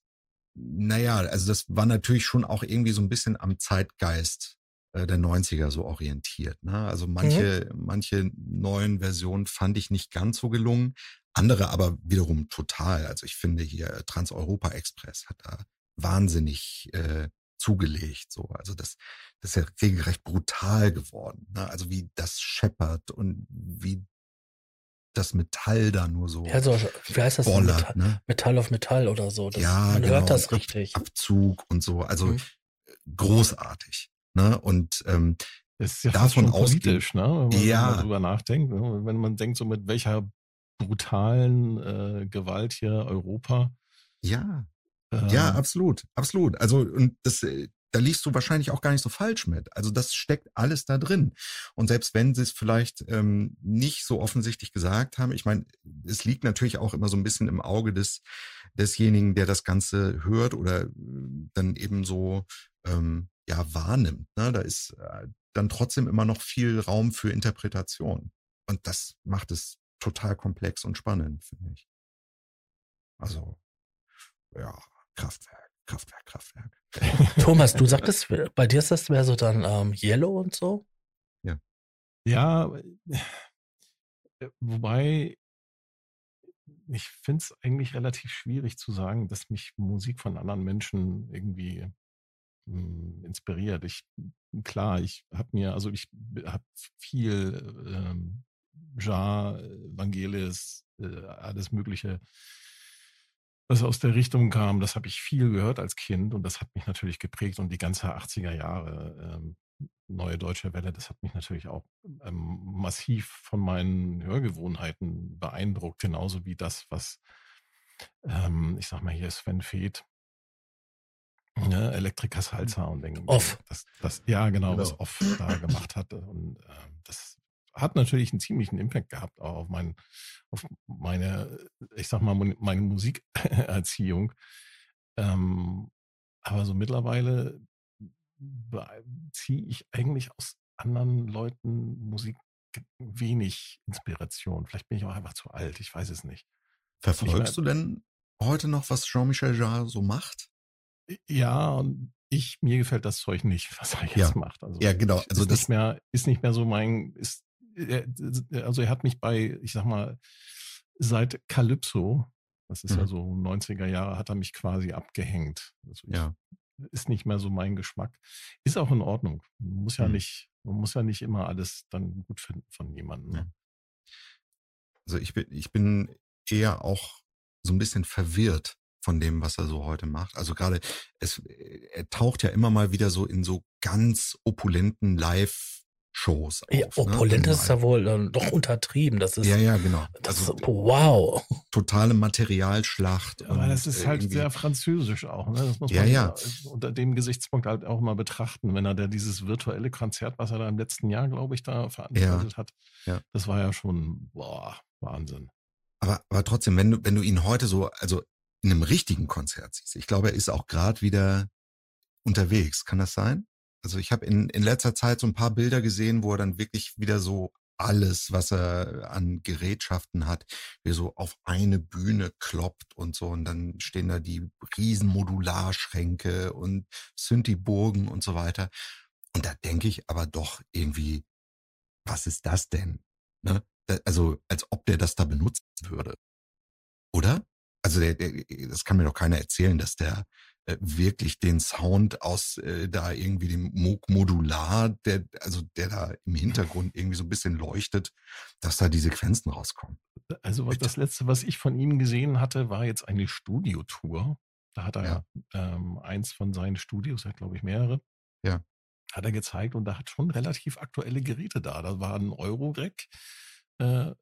naja, also das war natürlich schon auch irgendwie so ein bisschen am Zeitgeist der 90er so orientiert. Ne? Also manche, mhm. manche neuen Versionen fand ich nicht ganz so gelungen. Andere aber wiederum total. Also ich finde hier Trans-Europa Express hat da wahnsinnig äh, zugelegt. So, also das, das ist ja regelrecht brutal geworden. Ne? Also wie das scheppert und wie das Metall da nur so. Ja, so, wie heißt das? Bollert, Metall, ne? Metall auf Metall oder so. Das, ja, man genau, hört das richtig. Abzug und so. Also mhm. großartig. Ne? Und ähm, das ist ja davon aus politisch, ne? Wenn man, ja. darüber nachdenkt. Wenn man denkt, so mit welcher brutalen äh, Gewalt hier Europa. Ja. Ähm, ja, absolut, absolut. Also und das, äh, da liest du wahrscheinlich auch gar nicht so falsch mit. Also das steckt alles da drin. Und selbst wenn sie es vielleicht ähm, nicht so offensichtlich gesagt haben, ich meine, es liegt natürlich auch immer so ein bisschen im Auge des desjenigen, der das Ganze hört oder äh, dann eben so ähm, ja wahrnimmt. Ne? Da ist äh, dann trotzdem immer noch viel Raum für Interpretation. Und das macht es total komplex und spannend, finde ich. Also, ja, Kraftwerk, Kraftwerk, Kraftwerk. Thomas, du sagtest, bei dir ist das mehr so dann ähm, Yellow und so? Ja. Ja, äh, wobei ich finde es eigentlich relativ schwierig zu sagen, dass mich Musik von anderen Menschen irgendwie mh, hm, inspiriert. Ich klar, ich habe mir, also ich habe viel ähm, Ja, Vangelis, äh, alles Mögliche, was aus der Richtung kam. Das habe ich viel gehört als Kind und das hat mich natürlich geprägt und die ganze 80er Jahre ähm, Neue Deutsche Welle, das hat mich natürlich auch ähm, massiv von meinen Hörgewohnheiten beeindruckt, genauso wie das, was ähm, ich sag mal hier Sven Feth Ne, Elektriker Salsa und denke, off. Das, das, ja, genau, genau, was Off da gemacht hat. Und äh, das hat natürlich einen ziemlichen Impact gehabt auch auf, mein, auf meine, ich sag mal, meine Musikerziehung. Ähm, aber so mittlerweile ziehe ich eigentlich aus anderen Leuten Musik wenig Inspiration. Vielleicht bin ich auch einfach zu alt, ich weiß es nicht. Verfolgst du denn heute noch, was Jean-Michel Jarre so macht? Ja, und ich, mir gefällt das Zeug nicht, was er jetzt ja. macht. Also ja, genau. Also ist das nicht mehr, ist nicht mehr so mein, ist also er hat mich bei, ich sag mal, seit Calypso, das ist mhm. ja so 90er Jahre, hat er mich quasi abgehängt. Also ich, ja. Ist nicht mehr so mein Geschmack. Ist auch in Ordnung. Man muss ja mhm. nicht, man muss ja nicht immer alles dann gut finden von jemandem. Ne? Also ich bin, ich bin eher auch so ein bisschen verwirrt von dem, was er so heute macht. Also gerade es, er taucht ja immer mal wieder so in so ganz opulenten Live Shows. Auf, ja, opulent ne? ist ja wohl äh, doch untertrieben. Das ist, ja, ja, genau. Das also, ist, wow. Totale Materialschlacht. Aber das ist halt sehr französisch auch. Ne? Das muss ja, man ja. unter dem Gesichtspunkt halt auch mal betrachten, wenn er da dieses virtuelle Konzert, was er da im letzten Jahr, glaube ich, da veranstaltet ja. hat, ja. das war ja schon, boah, Wahnsinn. Aber, aber trotzdem, wenn du, wenn du ihn heute so, also in einem richtigen Konzert siehst, ich glaube, er ist auch gerade wieder unterwegs. Kann das sein? Also ich habe in, in letzter Zeit so ein paar Bilder gesehen, wo er dann wirklich wieder so alles, was er an Gerätschaften hat, wie so auf eine Bühne kloppt und so. Und dann stehen da die riesen Modularschränke und Synthi-Burgen und so weiter. Und da denke ich aber doch irgendwie, was ist das denn? Ne? Also, als ob der das da benutzen würde. Oder? Also, der, der, das kann mir doch keiner erzählen, dass der äh, wirklich den Sound aus äh, da irgendwie dem Modular, der, also der da im Hintergrund irgendwie so ein bisschen leuchtet, dass da die Sequenzen rauskommen. Also was, das letzte, was ich von ihm gesehen hatte, war jetzt eine Studiotour. Da hat er ja. ähm, eins von seinen Studios, er hat glaube ich mehrere. Ja. Hat er gezeigt und da hat schon relativ aktuelle Geräte da. Da war ein Eurorack, äh,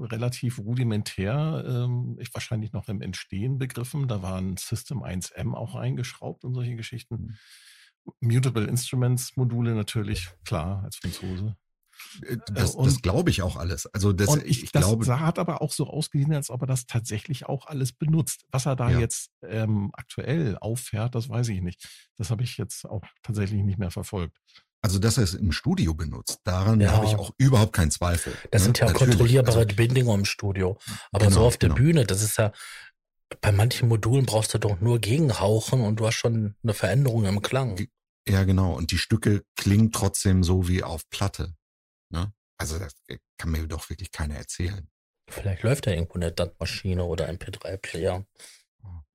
relativ rudimentär, ähm, ich wahrscheinlich noch im Entstehen begriffen. Da war ein System 1M auch eingeschraubt und solche Geschichten. Mhm. Mutable Instruments Module natürlich, klar, als Franzose. Äh, das, das glaube ich auch alles. Also das, ich, ich das glaube, hat aber auch so ausgesehen, als ob er das tatsächlich auch alles benutzt. Was er da ja. jetzt ähm, aktuell auffährt, das weiß ich nicht. Das habe ich jetzt auch tatsächlich nicht mehr verfolgt. Also, dass er es im Studio benutzt, daran ja. habe ich auch überhaupt keinen Zweifel. Das ne? sind ja Natürlich. kontrollierbare also, Bedingungen im Studio. Aber genau, so auf der genau. Bühne, das ist ja, bei manchen Modulen brauchst du doch nur gegenhauchen und du hast schon eine Veränderung im Klang. Ja, genau. Und die Stücke klingen trotzdem so wie auf Platte. Ne? Also, das kann mir doch wirklich keiner erzählen. Vielleicht läuft da irgendwo eine DAT-Maschine oder ein P3-Player.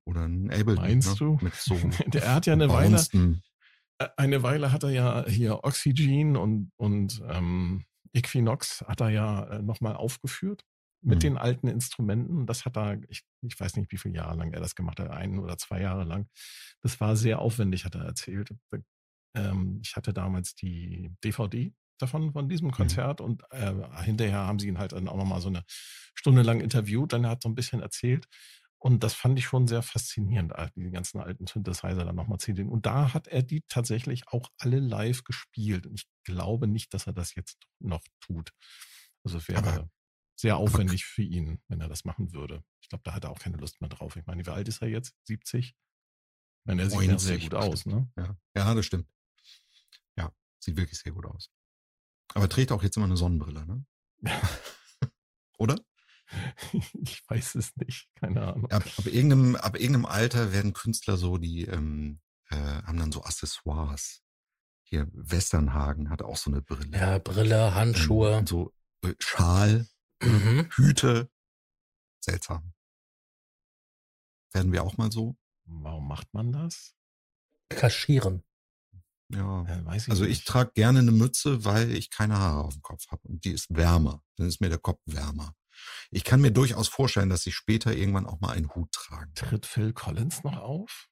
Oder ein Ableton. Meinst ne? du? Mit so Der hat ja eine Weile, eine Weile hat er ja hier Oxygen und, und ähm, Equinox hat er ja äh, nochmal aufgeführt mit mhm. den alten Instrumenten. Das hat er, ich, ich weiß nicht, wie viele Jahre lang er das gemacht hat, ein oder zwei Jahre lang. Das war sehr aufwendig, hat er erzählt. Ähm, ich hatte damals die DVD davon, von diesem mhm. Konzert mhm. und äh, hinterher haben sie ihn halt dann auch nochmal so eine Stunde lang interviewt. Dann hat er so ein bisschen erzählt, und das fand ich schon sehr faszinierend, die ganzen alten Synthesizer dann nochmal zu sehen. Und da hat er die tatsächlich auch alle live gespielt. Und ich glaube nicht, dass er das jetzt noch tut. Also es wäre aber, sehr aufwendig aber, für ihn, wenn er das machen würde. Ich glaube, da hat er auch keine Lust mehr drauf. Ich meine, wie alt ist er jetzt? 70? Ich meine, er sieht ja sehr gut aus, ne? Ja. ja, das stimmt. Ja, sieht wirklich sehr gut aus. Aber trägt auch jetzt immer eine Sonnenbrille, ne? Oder? ich weiß es nicht, keine Ahnung. Ab, ab, irgendeinem, ab irgendeinem Alter werden Künstler so, die ähm, äh, haben dann so Accessoires. Hier, Westernhagen hat auch so eine Brille. Ja, Brille, Handschuhe. Ähm, so äh, Schal, mhm. Hüte. Seltsam. Werden wir auch mal so? Warum macht man das? Kaschieren. Ja, ja weiß ich also nicht. ich trage gerne eine Mütze, weil ich keine Haare auf dem Kopf habe und die ist wärmer. Dann ist mir der Kopf wärmer. Ich kann mir durchaus vorstellen, dass ich später irgendwann auch mal einen Hut trage. Tritt Phil Collins noch auf?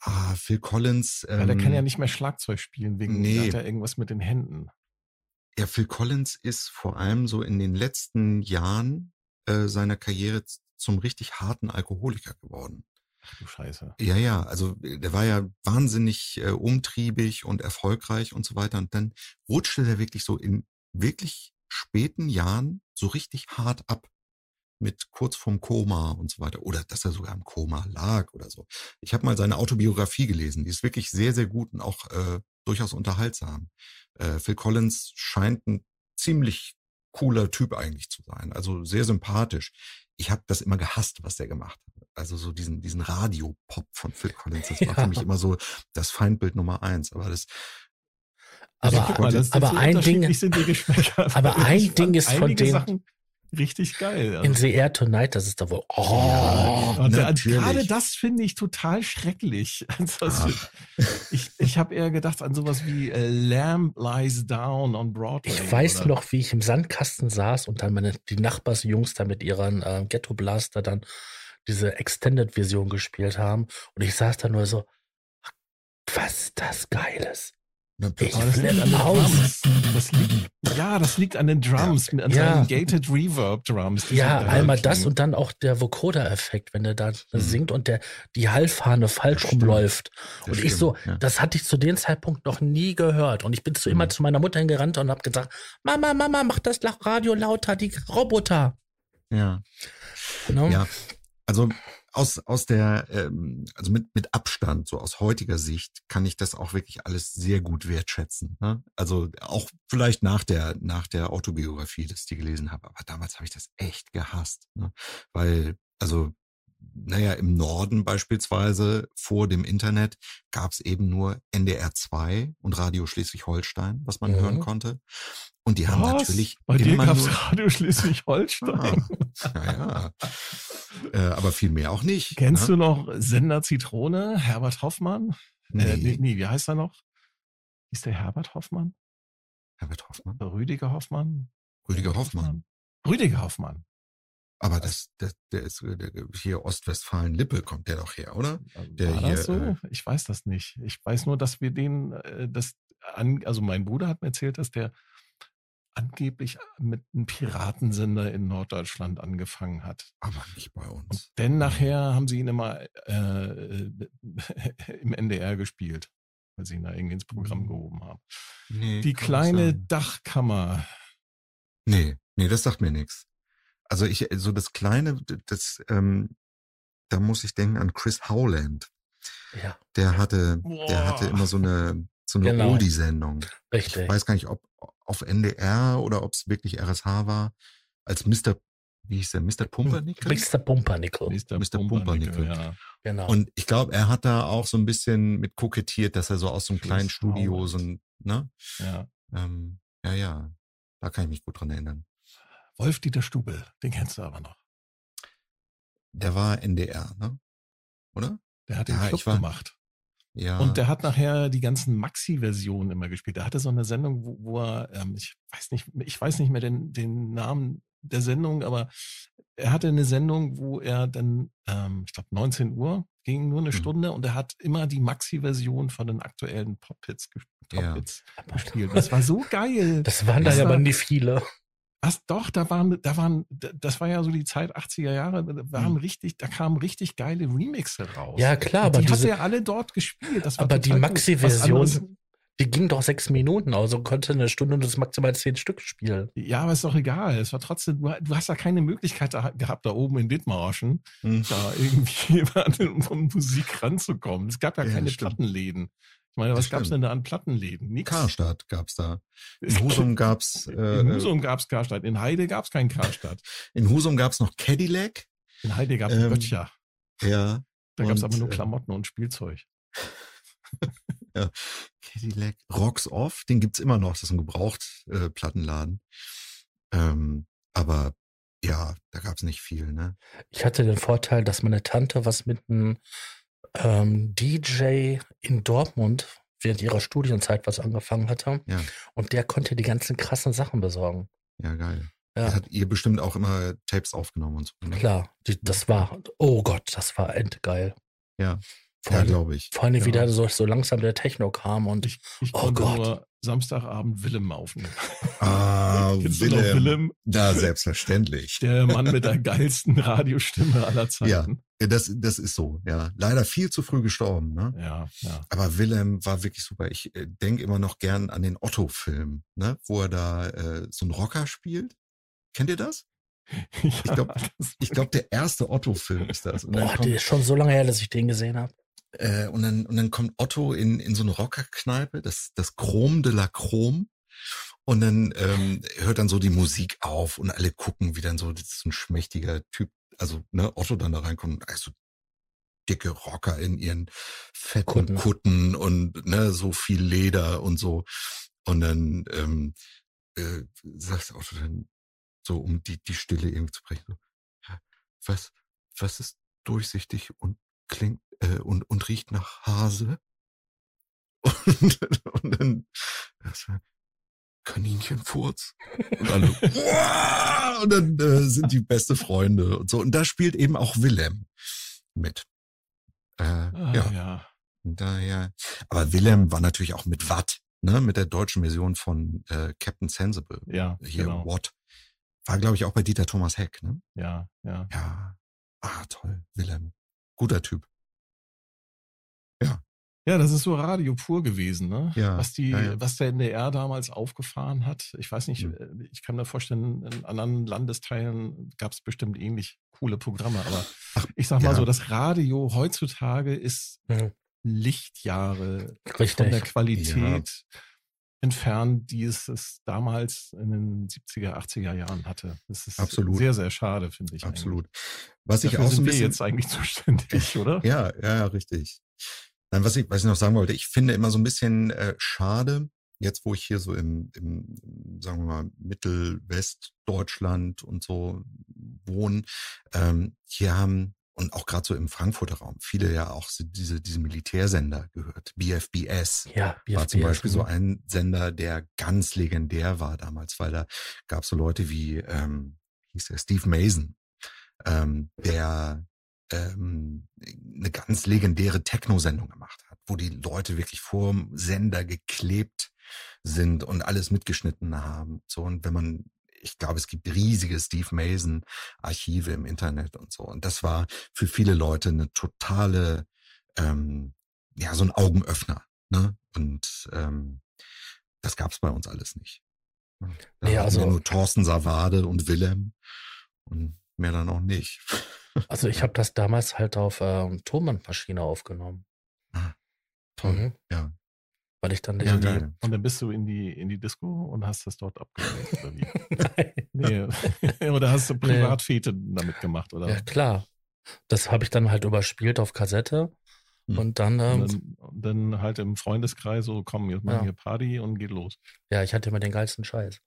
Ah, Phil Collins. Ähm, Weil der kann ja ähm, nicht mehr Schlagzeug spielen, wegen nee. hat er irgendwas mit den Händen. Ja, Phil Collins ist vor allem so in den letzten Jahren äh, seiner Karriere zum richtig harten Alkoholiker geworden. Ach du Scheiße. Ja, ja, also der war ja wahnsinnig äh, umtriebig und erfolgreich und so weiter. Und dann rutschte der wirklich so in wirklich späten Jahren so richtig hart ab mit kurz vorm Koma und so weiter oder dass er sogar im Koma lag oder so. Ich habe mal seine Autobiografie gelesen, die ist wirklich sehr, sehr gut und auch äh, durchaus unterhaltsam. Äh, Phil Collins scheint ein ziemlich cooler Typ eigentlich zu sein, also sehr sympathisch. Ich habe das immer gehasst, was der gemacht hat. Also so diesen diesen Radiopop von Phil Collins, das war ja. für mich immer so das Feindbild Nummer eins. Aber das aber, mal, aber ein Ding, aber ein Ding ist von dem Sachen richtig geil. Also. In The Air Tonight, das ist da wohl. Oh, ja, gerade das finde ich total schrecklich. Also, ich ich habe eher gedacht an sowas wie äh, Lamb Lies Down on Broadway. Ich weiß oder? noch, wie ich im Sandkasten saß und dann meine die Nachbarsjungs da mit ihren äh, Ghetto Blaster dann diese Extended Version gespielt haben und ich saß da nur so, was das Geiles. Ich das liegt an den Drums. Das liegt, ja, das liegt an den Drums, ja. an ja. seinen Gated Reverb Drums. Ja, einmal das und dann auch der Vocoder-Effekt, wenn er da mhm. singt und der die Hallfahne falsch rumläuft. Und stimmt, ich so, ja. das hatte ich zu dem Zeitpunkt noch nie gehört. Und ich bin zu mhm. immer zu meiner Mutter hingerannt und habe gesagt, Mama, Mama, mach das Radio lauter, die Roboter. Ja. No? Ja, also aus, aus der, ähm, also mit, mit Abstand, so aus heutiger Sicht, kann ich das auch wirklich alles sehr gut wertschätzen. Ne? Also auch vielleicht nach der, nach der Autobiografie, dass ich die gelesen habe. Aber damals habe ich das echt gehasst. Ne? Weil, also naja, im Norden beispielsweise vor dem Internet gab es eben nur NDR 2 und Radio Schleswig-Holstein, was man mhm. hören konnte. Und die haben was? natürlich. Bei dir gab es Radio Schleswig-Holstein. Ah, ja, äh, aber viel mehr auch nicht. Kennst ne? du noch Sender Zitrone, Herbert Hoffmann? Äh, nee. Äh, nee, nee, wie heißt er noch? Ist der Herbert Hoffmann? Herbert Hoffmann? Rüdiger Hoffmann? Rüdiger Hoffmann. Rüdiger Hoffmann. Aber das, das, der ist der, hier Ostwestfalen-Lippe kommt der doch her, oder? Der War hier, das so? Äh, ich weiß das nicht. Ich weiß nur, dass wir den, äh, das an, also mein Bruder hat mir erzählt, dass der angeblich mit einem Piratensender in Norddeutschland angefangen hat. Aber nicht bei uns. Und denn nachher haben sie ihn immer äh, im NDR gespielt, weil sie ihn da irgendwie ins Programm hm. gehoben haben. Nee, Die kleine Dachkammer. Nee, nee, das sagt mir nichts. Also ich, so das Kleine, das, ähm, da muss ich denken an Chris Howland. Ja. Der hatte, Boah. der hatte immer so eine, so eine genau. Oldie-Sendung. Richtig. Ich weiß gar nicht, ob auf NDR oder ob es wirklich RSH war, als Mr. Wie hieß der? Mr. Pumpernickel? Mr. Pumpernickel. Mr. Mr. Pumpernickel. Ja. Genau. Und ich glaube, er hat da auch so ein bisschen mit kokettiert, dass er so aus so einem kleinen Studio so ein, ne? Ja. Ähm, ja, ja. Da kann ich mich gut dran erinnern. Wolf-Dieter Stubel, den kennst du aber noch. Der war NDR, ne? Oder? Der hat den ja, Club war, gemacht. Ja. Und der hat nachher die ganzen Maxi-Versionen immer gespielt. Er hatte so eine Sendung, wo, wo er, ähm, ich weiß nicht, ich weiß nicht mehr den, den Namen der Sendung, aber er hatte eine Sendung, wo er dann, ähm, ich glaube 19 Uhr, ging nur eine mhm. Stunde und er hat immer die Maxi-Version von den aktuellen Pop-Hits ja. gespielt. Das war so geil. Das waren da ja aber nie viele. Was doch, da waren, da waren, das war ja so die Zeit 80er Jahre, da waren mhm. richtig, da kamen richtig geile Remixe raus. Ja, klar, aber die diese, hat ja alle dort gespielt. aber die Maxi-Version, die ging doch sechs Minuten, also konnte eine Stunde und das maximal zehn Stück spielen. Ja, aber ist doch egal. Es war trotzdem, du, du hast ja keine Möglichkeit da, gehabt, da oben in Dithmarschen, mhm. da irgendwie an Musik ranzukommen. Es gab ja, ja keine Plattenläden. Ich meine, was gab es denn da an Plattenläden? Nix. Karstadt gab's da. In Husum gab's. Äh, in Husum gab's Karstadt. In Heide gab's kein Karstadt. In Husum gab's noch Cadillac. In Heide gab's ähm, Böttcher. Ja. Da gab's aber nur äh, Klamotten und Spielzeug. ja. Cadillac. Rocks Off, den gibt's immer noch. Das ist ein Gebraucht-Plattenladen. Äh, ähm, aber ja, da gab's nicht viel, ne? Ich hatte den Vorteil, dass meine Tante was mit einem ähm, DJ in Dortmund während ihrer Studienzeit was angefangen hatte. Ja. Und der konnte die ganzen krassen Sachen besorgen. Ja, geil. Ja. hat ihr bestimmt auch immer Tapes aufgenommen und so. Ne? Klar, die, das war, oh Gott, das war endgeil. Ja. Vor ja, glaube ich. Vor allem ja. wieder so, so langsam der Techno kam und ich, ich oh Gott. nur Samstagabend Willem aufnehmen. Ah, Willem. Willem. Da, selbstverständlich. Der Mann mit der geilsten Radiostimme aller Zeiten. Ja, das, das ist so, ja. Leider viel zu früh gestorben, ne? Ja, ja. Aber Willem war wirklich super. Ich äh, denke immer noch gern an den Otto-Film, ne? Wo er da äh, so einen Rocker spielt. Kennt ihr das? Ja, ich glaube, glaub, der erste Otto-Film ist das. Boah, der ist schon so lange her, dass ich den gesehen habe. Äh, und, dann, und dann kommt Otto in, in so eine Rockerkneipe, das, das Chrom de la Chrom. Und dann ähm, hört dann so die Musik auf und alle gucken, wie dann so, das ist ein schmächtiger Typ, also ne, Otto dann da reinkommt, also dicke Rocker in ihren fetten Kutten, Kutten und ne, so viel Leder und so. Und dann ähm, äh, sagt Otto dann so, um die, die Stille irgendwie zu brechen, so, was, was ist durchsichtig und klingt äh, und, und riecht nach Hase. Und, und dann also, Kaninchenfurz. Und alle, und dann äh, sind die beste Freunde und so. Und da spielt eben auch Willem mit. Äh, ah, ja. ja. Daher. Aber Willem war natürlich auch mit Watt, ne, mit der deutschen Version von äh, Captain Sensible. Ja. Hier genau. Watt. War, glaube ich, auch bei Dieter Thomas Heck, ne? Ja, ja. Ja. Ah, toll. Willem. Guter Typ. Ja. Ja, das ist so Radio pur gewesen, ne? Ja, was die, ja, ja. was der NDR damals aufgefahren hat. Ich weiß nicht, Mhm. ich kann mir vorstellen, in anderen Landesteilen gab es bestimmt ähnlich coole Programme, aber ich sag mal ja. so, das Radio heutzutage ist Mhm. Lichtjahre Richtig. von der Qualität entfernt, die es, es damals in den 70er, 80er Jahren hatte. Das ist Absolut. sehr, sehr schade, finde ich. Absolut. Was Eigentlich. ich Dafür auch so ein bisschen jetzt eigentlich zuständig, oder? Ja, ja, ja, richtig. Dann, was ich, was ich noch sagen wollte, ich finde immer so ein bisschen äh, schade, jetzt wo ich hier so im, im, sagen wir mal, Mittelwestdeutschland und so wohne, ähm, hier haben, und auch gerade so im Frankfurter Raum, viele ja auch diese, diese Militärsender gehört. BFBS Ja, war zum BFBS, Beispiel so mhm. ein Sender, der ganz legendär war damals, weil da gab es so Leute wie, ähm, hieß der Steve Mason, ähm, der ähm, eine ganz legendäre Techno-Sendung gemacht hat, wo die Leute wirklich vorm Sender geklebt sind und alles mitgeschnitten haben. So und wenn man, ich glaube, es gibt riesige Steve Mason Archive im Internet und so. Und das war für viele Leute eine totale, ähm, ja, so ein Augenöffner. Ne? Und ähm, das gab's bei uns alles nicht. Da Nee, also- nur Thorsten Savade und Willem und mehr dann auch nicht. Also ich habe das damals halt auf ähm, Tonbandmaschine aufgenommen. Toll. Mhm. Ja. Weil ich dann nicht Ja, die, geil. Und dann bist du in die, in die Disco und hast das dort abgespielt, oder wie? Nein. Nee. oder hast du Privatfete damit gemacht, oder? Ja, klar. Das habe ich dann halt überspielt auf Kassette. Hm. Und dann, Und ähm, dann, und dann halt im Freundeskreis so, komm, jetzt machen Ja. wir Party und geht los. ja, ich hatte immer den geilsten Scheiß.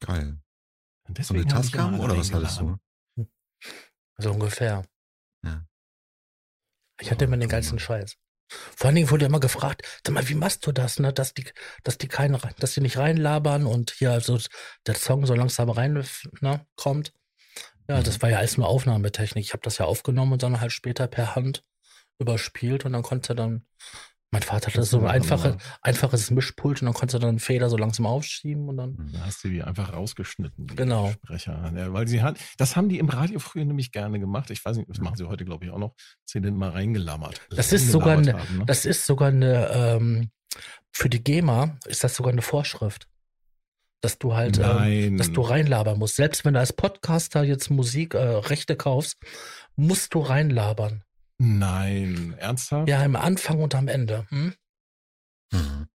Geil. Und So eine deswegen hab ich Tascam oder was hattest du? So ungefähr. Ja. Ich hatte immer den geilsten Scheiß. Vor allen Dingen wurde immer gefragt, sag mal, wie machst du das, ne? Dass die, dass die keine, rein- dass die nicht reinlabern und hier also der Song so langsam rein ne, kommt. Ja, Mhm. das war ja alles nur Aufnahmetechnik. Ich habe das ja aufgenommen und dann halt später per Hand überspielt und dann konnte dann, mein Vater hatte so ein einfache, einfaches Mischpult und dann konnte er dann einen Feder so langsam aufschieben und dann. Da hast du die einfach rausgeschnitten, die Genau. Sprecher. Ja, weil sie hat, das haben die im Radio früher nämlich gerne gemacht. Ich weiß nicht, das machen sie heute, glaube ich, auch noch. Sie den mal reingelammert. Das ist sogar Reingelabert eine- haben, ne? das ist sogar eine, ähm, für die GEMA ist das sogar eine Vorschrift. Dass du halt, ähm, dass du reinlabern musst. Selbst wenn du als Podcaster jetzt Musik, äh, Rechte kaufst, musst du reinlabern. Nein. Ernsthaft? Ja, am Anfang und am Ende. Hm? Mhm.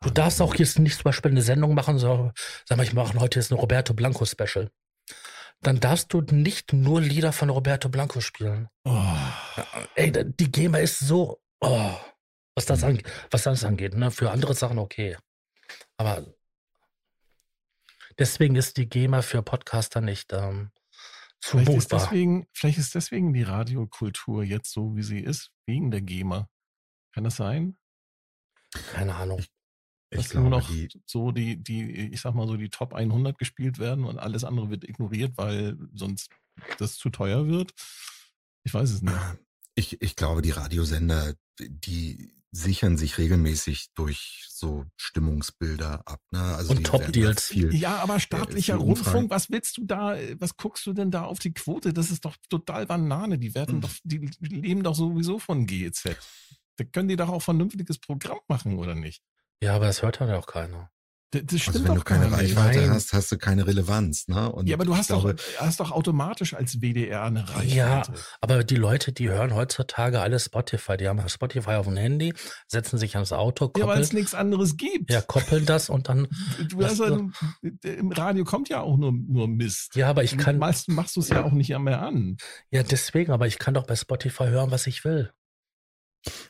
Du darfst auch jetzt nicht zum Beispiel eine Sendung machen, so, sag mal, ich mache heute jetzt ein Roberto Blanco Special. Dann darfst du nicht nur Lieder von Roberto Blanco spielen. Oh. Ey, die GEMA ist so, oh, was das, Mhm. angeht, was das angeht, ne? Für andere Sachen okay. Aber deswegen ist die GEMA für Podcaster nicht ähm, Vielleicht ist, deswegen, vielleicht ist deswegen die Radiokultur jetzt so, wie sie ist, wegen der GEMA. Kann das sein? Keine Ahnung. Ich dass nur glaube, noch die, so die, die, ich sag mal so, die Top 100 gespielt werden und alles andere wird ignoriert, weil sonst das zu teuer wird. Ich weiß es nicht. ich, ich glaube, die Radiosender, die sichern sich regelmäßig durch so Stimmungsbilder ab. Ne? Also Und die Top werden Deals. Viel, Ja, aber staatlicher Umfang. Rundfunk, was willst du da, was guckst du denn da auf die Quote? Das ist doch total Banane. Die werden Hm. doch, die leben doch sowieso von GEZ. Da können die doch auch vernünftiges Programm machen, oder nicht? Ja, aber das hört ja auch keiner. Das, das stimmt also wenn doch du keine. Reichweite Nein. hast, hast du keine Relevanz. Ne? Und Ja, aber du hast, glaube, doch, hast doch automatisch als WDR eine Reichweite. Ja, aber die Leute, die hören heutzutage alle Spotify. Die haben Spotify auf dem Handy, setzen sich ans Auto, Ja, weil koppeln, es nichts anderes gibt. ja, koppeln das und dann, Du hast ja, Im Radio kommt ja auch nur, nur Mist. ja, aber ich kann, Meistens machst du es ja auch nicht mehr an. ja, deswegen, aber ich kann doch bei Spotify hören, was ich will.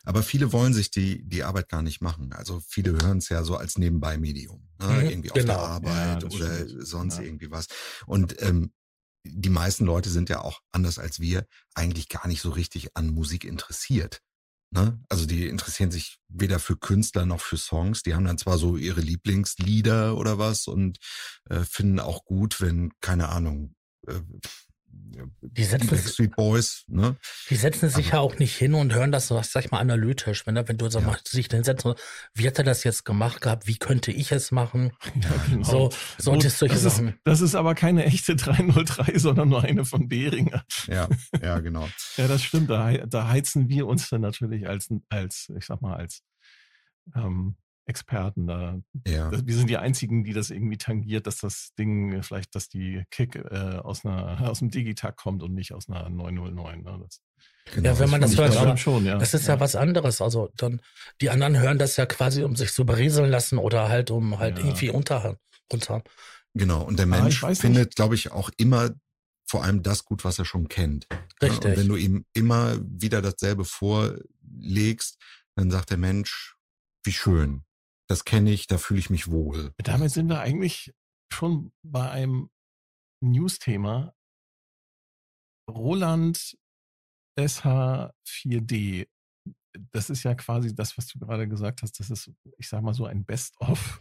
Aber viele wollen sich die, die Arbeit gar nicht machen. Also viele hören es ja so als Nebenbei-Medium. Ne? Mhm, irgendwie auf genau. der Ja, Arbeit das oder stimmt. sonst Ja. irgendwie was. Und ähm, die meisten Leute sind ja auch anders als wir eigentlich gar nicht so richtig an Musik interessiert. Ne? Also die interessieren sich weder für Künstler noch für Songs. Die haben dann zwar so ihre Lieblingslieder oder was und äh, finden auch gut, wenn, keine Ahnung, äh, die, setzen Backstreet Boys, ne? Die setzen sich ja auch nicht hin und hören das, sag ich mal, analytisch. Wenn, wenn du sag mal, sich hinsetzt, wie hat er das jetzt gemacht gehabt? Wie könnte ich es machen? Ja, genau. So, so das, solche das Sachen. Ist, das ist aber keine echte 303, sondern nur eine von Behringer. Ja, ja, genau. ja, das stimmt. Da, da heizen wir uns dann natürlich als, als, ich sag mal, als ähm, Experten da. Ja. Wir sind die einzigen, die das irgendwie tangiert, dass das Ding vielleicht, dass die Kick äh, aus einer aus dem Digitag kommt und nicht aus einer 909. Ne? Das, genau, ja, wenn man das hört, aber schon, ja. das ist ja. ja. was anderes. Also dann die anderen hören das ja quasi, um sich zu berieseln lassen oder halt um halt ja. irgendwie unter runter. Genau. Und der Mensch findet, glaube ich, auch immer vor allem das gut, was er schon kennt. Richtig. Und wenn du ihm immer wieder dasselbe vorlegst, dann sagt der Mensch, wie schön das kenne ich, da fühle ich mich wohl. Damit sind wir eigentlich schon bei einem News-Thema. Roland SH4D das ist ja quasi das, was du gerade gesagt hast. Das ist, ich sag mal so, ein Best-of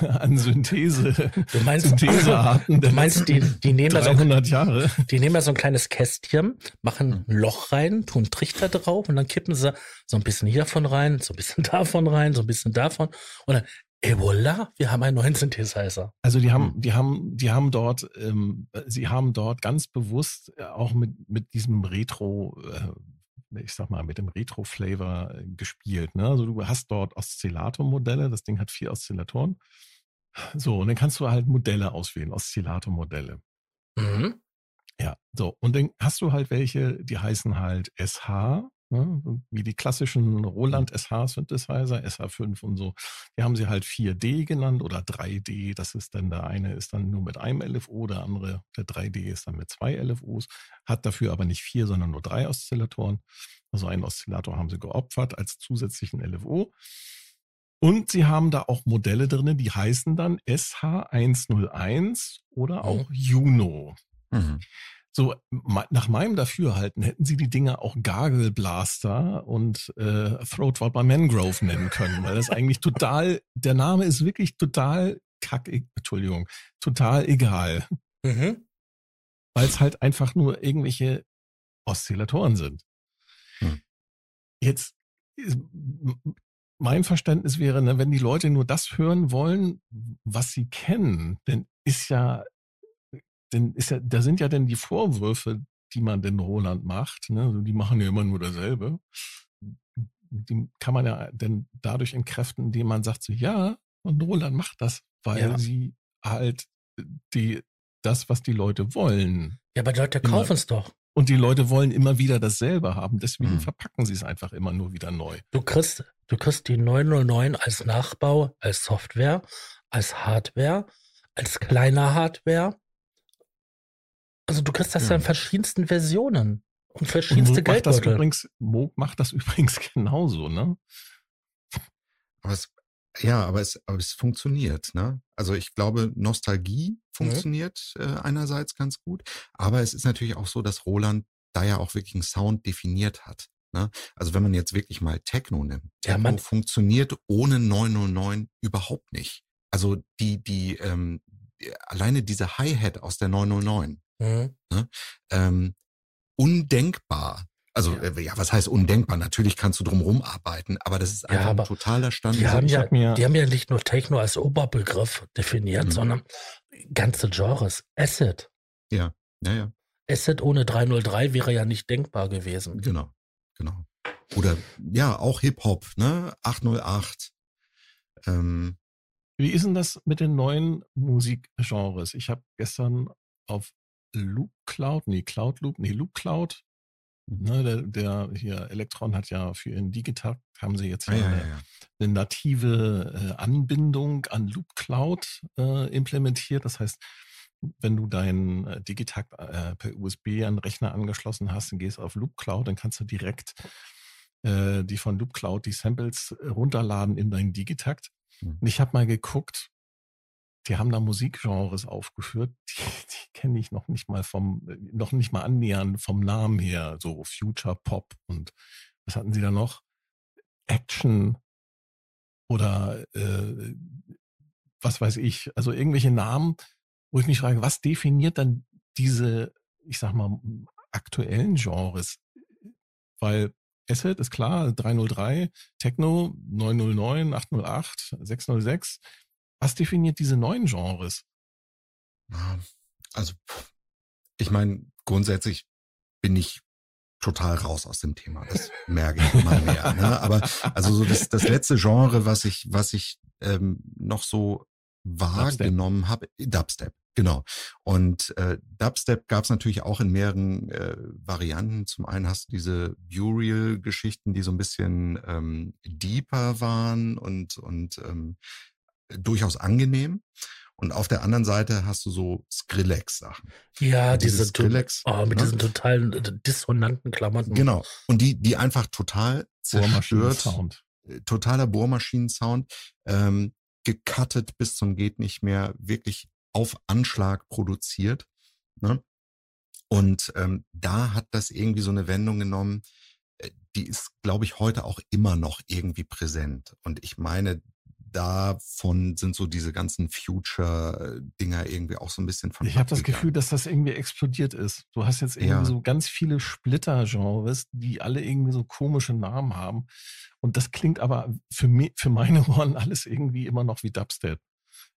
an Synthese. Du meinst, Synthesearten du meinst, die, die nehmen da so ein, Jahre. Die nehmen da so ein kleines Kästchen, machen ein Loch rein, tun einen Trichter drauf und dann kippen sie so ein bisschen hiervon rein, so ein bisschen davon rein, so ein bisschen davon und dann Et voilà, wir haben einen neuen Synthesizer. Also die haben, die haben, die haben dort, ähm, sie haben dort ganz bewusst äh, auch mit mit diesem Retro äh, ich sag mal, mit dem Retro-Flavor äh, gespielt. Ne? Also du hast dort Oszillator-Modelle, das Ding hat vier Oszillatoren. So, und dann kannst du halt Modelle auswählen, Oszillator-Modelle. Mhm. Ja, so. Und dann hast du halt welche, die heißen halt SH, ne? wie die klassischen Roland SH Synthesizer, SH5 und so. Die haben sie halt 4D genannt oder 3D. Das ist dann der eine ist dann nur mit einem LFO, der andere, der 3D ist dann mit zwei LFOs, hat dafür aber nicht vier, sondern nur drei Oszillatoren. Also einen Oszillator haben sie geopfert als zusätzlichen LFO. Und sie haben da auch Modelle drin, die heißen dann SH101 oder auch mhm. Juno. Mhm. So, nach meinem Dafürhalten hätten sie die Dinge auch Gargle Blaster und äh, Throat by Mangrove nennen können, weil das eigentlich total, der Name ist wirklich total kack, Entschuldigung, total egal. Mhm. Weil es halt einfach nur irgendwelche Oszillatoren sind. Hm. Jetzt, mein Verständnis wäre, ne, wenn die Leute nur das hören wollen, was sie kennen, dann ist ja denn ist ja, da sind ja denn die Vorwürfe, die man den Roland macht, ne? Also die machen ja immer nur dasselbe. Die kann man ja denn dadurch entkräften, indem man sagt so, ja, und Roland macht das, weil ja. sie halt die, das, was die Leute wollen. Ja, aber die Leute kaufen es doch. Und die Leute wollen immer wieder dasselbe haben, deswegen hm. verpacken sie es einfach immer nur wieder neu. Du kriegst, du kriegst die 909 als Nachbau, als Software, als Hardware, als kleiner Hardware also du kriegst das ja, ja in verschiedensten Versionen und verschiedenste Geldbeutel. Macht das übrigens, Moog macht das übrigens genauso, ne? Aber es, ja, aber es, aber es funktioniert, ne? Also ich glaube, Nostalgie mhm. funktioniert mhm. äh, einerseits ganz gut, aber es ist natürlich auch so, dass Roland da ja auch wirklich einen Sound definiert hat. Ne? Also wenn man jetzt wirklich mal Techno nimmt, Techno ja, man funktioniert ohne 909 überhaupt nicht. Also die, die, ähm, alleine diese Hi-Hat aus der 909, Mhm. Ne? Ähm, undenkbar. Also ja. Äh, ja. was heißt undenkbar? Natürlich kannst du drumherum arbeiten, aber das ist einfach ja, ein totaler Stand. Die haben, ja, mir die haben ja nicht nur Techno als Oberbegriff definiert, mhm. sondern ganze Genres. Acid. Ja, ja, ja. Acid ohne 303 wäre ja nicht denkbar gewesen. Genau, genau. Oder ja, auch Hip-Hop, ne? 808. Ähm, Wie ist denn das mit den neuen Musikgenres? Ich habe gestern auf Loop Cloud, nee, Cloud Loop, nee, Loop Cloud. Mhm. Ne, der, der hier Elektron hat ja für ihren Digitakt haben sie jetzt ja, ja, eine, ja. eine, native äh, Anbindung an Loop Cloud äh, implementiert. Das heißt, wenn du deinen äh, Digitakt äh, per USB an den Rechner angeschlossen hast und gehst auf Loop Cloud, dann kannst du direkt äh, die von Loop Cloud die Samples runterladen in deinen Digitakt. Mhm. Und ich habe mal geguckt, die haben da Musikgenres aufgeführt, die, die kenne ich noch nicht mal vom, noch nicht mal annähernd vom Namen her, so Future Pop und was hatten sie da noch? Action oder äh, was weiß ich, also irgendwelche Namen, wo ich mich frage, was definiert dann diese ich sag mal, aktuellen Genres? Weil Asset ist klar, 303, Techno 909, 808, 606. Was definiert diese neuen Genres? Also, ich meine, grundsätzlich bin ich total raus aus dem Thema. Das merke ich immer mehr. Ne? Aber also so das, das letzte Genre, was ich, was ich ähm, noch so wahrgenommen habe, Dubstep. Genau. Und äh, Dubstep gab es natürlich auch in mehreren äh, Varianten. Zum einen hast du diese Burial-Geschichten, die so ein bisschen ähm, deeper waren und, und ähm, durchaus angenehm. Und auf der anderen Seite hast du so Skrillex-Sachen. Ja, diese Skrillex. Oh, mit ne? diesen totalen äh, dissonanten Klamotten. Genau. Und die, die einfach total zerstört. Äh, totaler Bohrmaschinen-Sound. Ähm, gecuttet bis zum geht nicht mehr. Wirklich auf Anschlag produziert. Ne? Und ähm, da hat das irgendwie so eine Wendung genommen, äh, die ist, glaube ich, heute auch immer noch irgendwie präsent. Und ich meine, davon sind so diese ganzen Future-Dinger irgendwie auch so ein bisschen von. Ich habe das Gefühl, dass das irgendwie explodiert ist. Du hast jetzt irgendwie ja. so ganz viele Splitter-Genres, die alle irgendwie so komische Namen haben. Und das klingt aber für mich, für meine Ohren alles irgendwie immer noch wie Dubstep.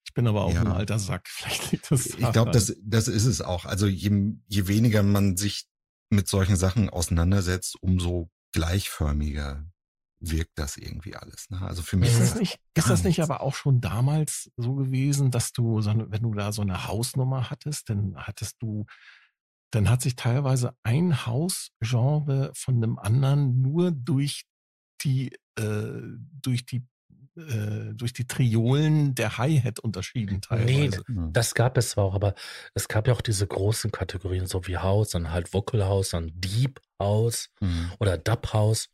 Ich bin aber auch ja. ein alter Sack. Vielleicht liegt das. Ich glaube, das, das ist es auch. Also je, je weniger man sich mit solchen Sachen auseinandersetzt, umso gleichförmiger wirkt das irgendwie alles. Ne? Also für mich ist das nicht, ist das nicht aber auch schon damals so gewesen, dass du, wenn du da so eine Hausnummer hattest, dann hattest du, dann hat sich teilweise ein Hausgenre von einem anderen nur durch die, äh, durch die äh, durch die Triolen der Hi-Hat unterschieden teilweise. Nee, das gab es zwar auch, aber es gab ja auch diese großen Kategorien, so wie House, dann halt Vocal House, dann Deep House mhm. oder Dub House.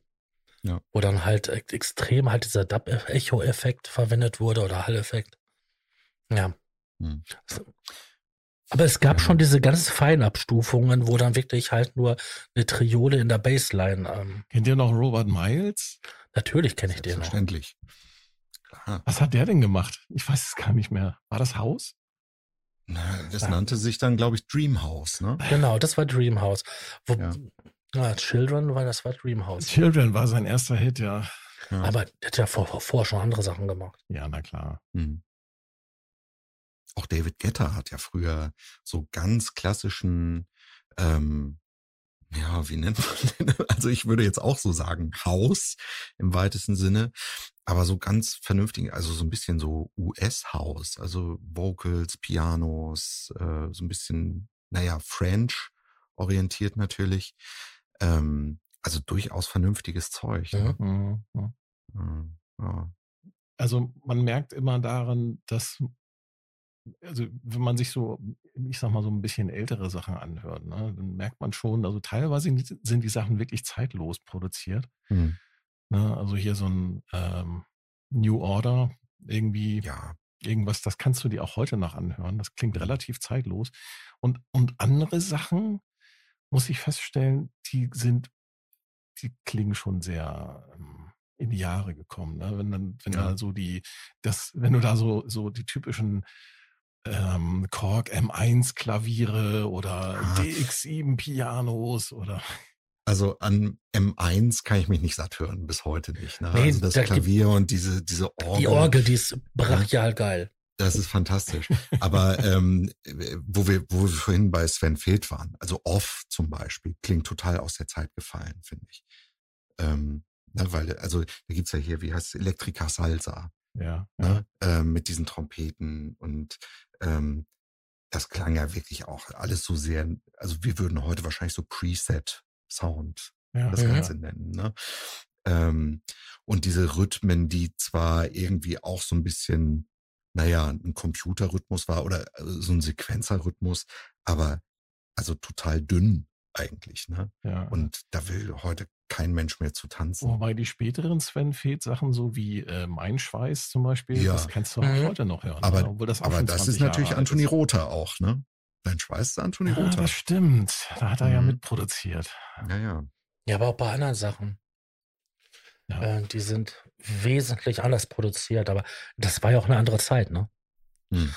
Ja. Wo dann halt extrem halt dieser Dub-Echo-Effekt verwendet wurde oder Hall-Effekt. Ja. Hm. Aber es gab ja. schon diese ganz Feinabstufungen, wo dann wirklich halt nur eine Triole in der Bassline. Ähm, Kennt ihr noch Robert Miles? Natürlich kenne ich den noch. Selbstverständlich. Was hat der denn gemacht? Ich weiß es gar nicht mehr. War das Haus? Na, das ja. nannte sich dann, glaube ich, Dreamhouse, ne? Genau, das war Dreamhouse. Wo, ja. Ja, Children war das war Dreamhouse. Children war sein erster Hit, ja. ja. Aber der hat ja vorher vor schon andere Sachen gemacht. Ja, na klar. Hm. Auch David Getter hat ja früher so ganz klassischen, ähm, ja, wie nennt man den? Also ich würde jetzt auch so sagen, Haus im weitesten Sinne, aber so ganz vernünftig, also so ein bisschen so US-Haus, also Vocals, Pianos, äh, so ein bisschen, naja, French orientiert natürlich. Ähm, also durchaus vernünftiges Zeug. Ne? Mhm. Mhm. Ja. Also man merkt immer daran, dass, also wenn man sich so, ich sag mal, so ein bisschen ältere Sachen anhört, ne, dann merkt man schon, also teilweise sind die Sachen wirklich zeitlos produziert. Mhm. Ne, also hier so ein ähm, New Order, irgendwie ja. irgendwas, das kannst du dir auch heute noch anhören. Das klingt mhm. relativ zeitlos. Und, und andere Sachen, muss ich feststellen, die sind, die klingen schon sehr ähm, in die Jahre gekommen. Ne? Wenn dann, wenn ja. da so die, das, wenn du da so, so die typischen ähm, Korg M1 Klaviere oder ah. DX7 Pianos oder also an M1 kann ich mich nicht satt hören, bis heute nicht. Ne? Nee, also das da Klavier und diese, diese Orgel. Die Orgel, die ist brachial geil. Das ist fantastisch. Aber ähm, wo wir, wo wir vorhin bei Sven Feld waren, also Off zum Beispiel, klingt total aus der Zeit gefallen, finde ich. Ähm, na, weil, also da gibt's ja hier, wie heißt es, Elektrika Salsa. Ja. Ne? ja. Ähm, mit diesen Trompeten und ähm, das klang ja wirklich auch alles so sehr, also wir würden heute wahrscheinlich so Preset-Sound ja, das Ganze ja. nennen. Ne? Ähm, und diese Rhythmen, die zwar irgendwie auch so ein bisschen naja, ein Computerrhythmus war oder äh, so ein Sequenzerrhythmus, aber also total dünn eigentlich, ne? Ja. Und da will heute kein Mensch mehr zu tanzen. Wobei die späteren Sven Feth Sachen so wie äh, Mein Schweiß zum Beispiel, ja. das kannst du auch mhm. heute noch hören. Aber, ne? das, aber das ist natürlich Jahre Anthony Rother auch, ne? Mein Schweiß ist Anthony ja, Rother. Das stimmt. Da hat er mhm. ja mitproduziert. Ja, ja. Ja, aber auch bei anderen Sachen. Ja. Äh, die sind wesentlich anders produziert, aber das war ja auch eine andere Zeit, ne? Hm.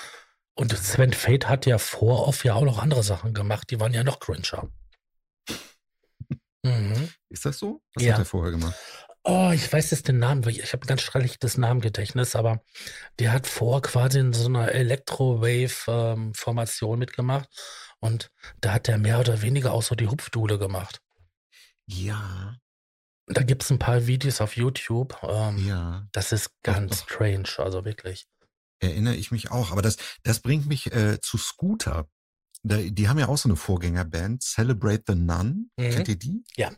Und Sven Fate hat ja vor Off ja auch noch andere Sachen gemacht, die waren ja noch cringer. Mhm. Ist das so? Was ja. hat er vorher gemacht? Oh, ich weiß jetzt den Namen, ich habe ein ganz schrelliges Namengedächtnis, aber der hat vor quasi in so einer Electro-Wave-Formation ähm, mitgemacht und da hat er mehr oder weniger auch so die Hupfdule gemacht. Ja. Da gibt es ein paar Videos auf YouTube. Ähm, ja. Das ist ganz doch, doch. strange, also wirklich. Erinnere ich mich auch. Aber das, das bringt mich äh, zu Scooter. Da, die haben ja auch so eine Vorgängerband, Celebrate the Nun. Mhm. Kennt ihr die? Ja.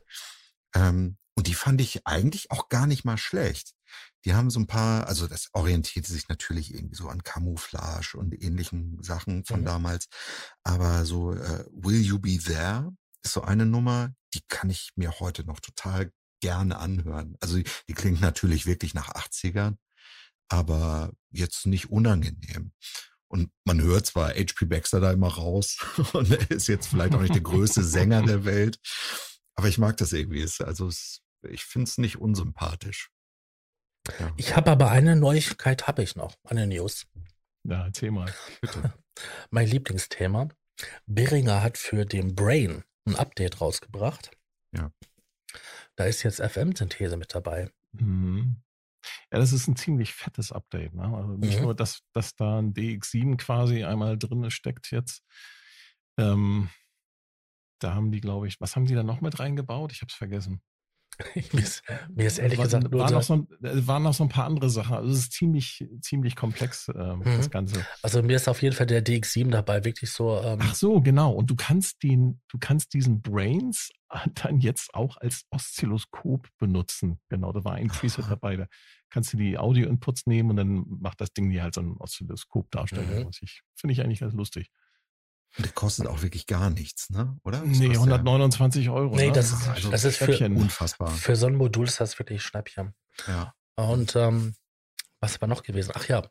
Ähm, und die fand ich eigentlich auch gar nicht mal schlecht. Die haben so ein paar, also das orientierte sich natürlich irgendwie so an Camouflage und ähnlichen Sachen von mhm. damals. Aber so äh, Will You Be There ist so eine Nummer, die kann ich mir heute noch total gerne anhören. Also die, die klingt natürlich wirklich nach 80ern, aber jetzt nicht unangenehm. Und man hört zwar HP Baxter da immer raus und er ist jetzt vielleicht auch nicht der größte Sänger der Welt, aber ich mag das irgendwie. Also es, ich finde es nicht unsympathisch. Ja. Ich habe aber eine Neuigkeit, habe ich noch, eine News. Ja, erzähl mal, bitte. mein Lieblingsthema. Beringer hat für den Brain ein Update rausgebracht. Ja. Da ist jetzt FM-Synthese mit dabei. Mhm. Ja, das ist ein ziemlich fettes Update. Ne? Also nicht mhm. nur, dass, dass da ein DX7 quasi einmal drin steckt jetzt. Ähm, da haben die, glaube ich, was haben die da noch mit reingebaut? Ich habe es vergessen. Mir, ist, mir ist ehrlich war, gesagt nur waren, noch so, äh, waren noch so ein paar andere Sachen. Also es ist ziemlich, ziemlich komplex, äh, mhm. das Ganze. Also mir ist auf jeden Fall der DX7 dabei wirklich so. Ähm Ach so, genau. Und du kannst den, du kannst diesen Brains dann jetzt auch als Oszilloskop benutzen. Genau, da war ein Preset dabei. Da kannst du die Audio-Inputs nehmen und dann macht das Ding dir halt so ein Oszilloskop darstellen. Mhm. Finde ich eigentlich ganz lustig. Und der kostet auch wirklich gar nichts, ne? Oder? Was nee, 129 Euro. Nee, ne? das ist, also das ist für, unfassbar. Für so ein Modul ist das wirklich Schnäppchen. Ja. Und ähm, was war noch gewesen? Ach ja,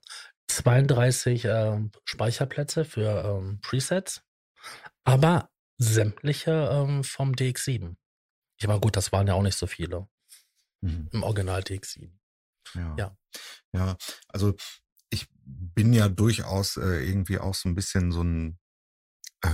32 äh, Speicherplätze für ähm, Presets, aber sämtliche ähm, vom DX7. Ich war gut, das waren ja auch nicht so viele. Mhm. Im Original DX7. Ja. ja. Ja, also ich bin ja durchaus äh, irgendwie auch so ein bisschen so ein äh,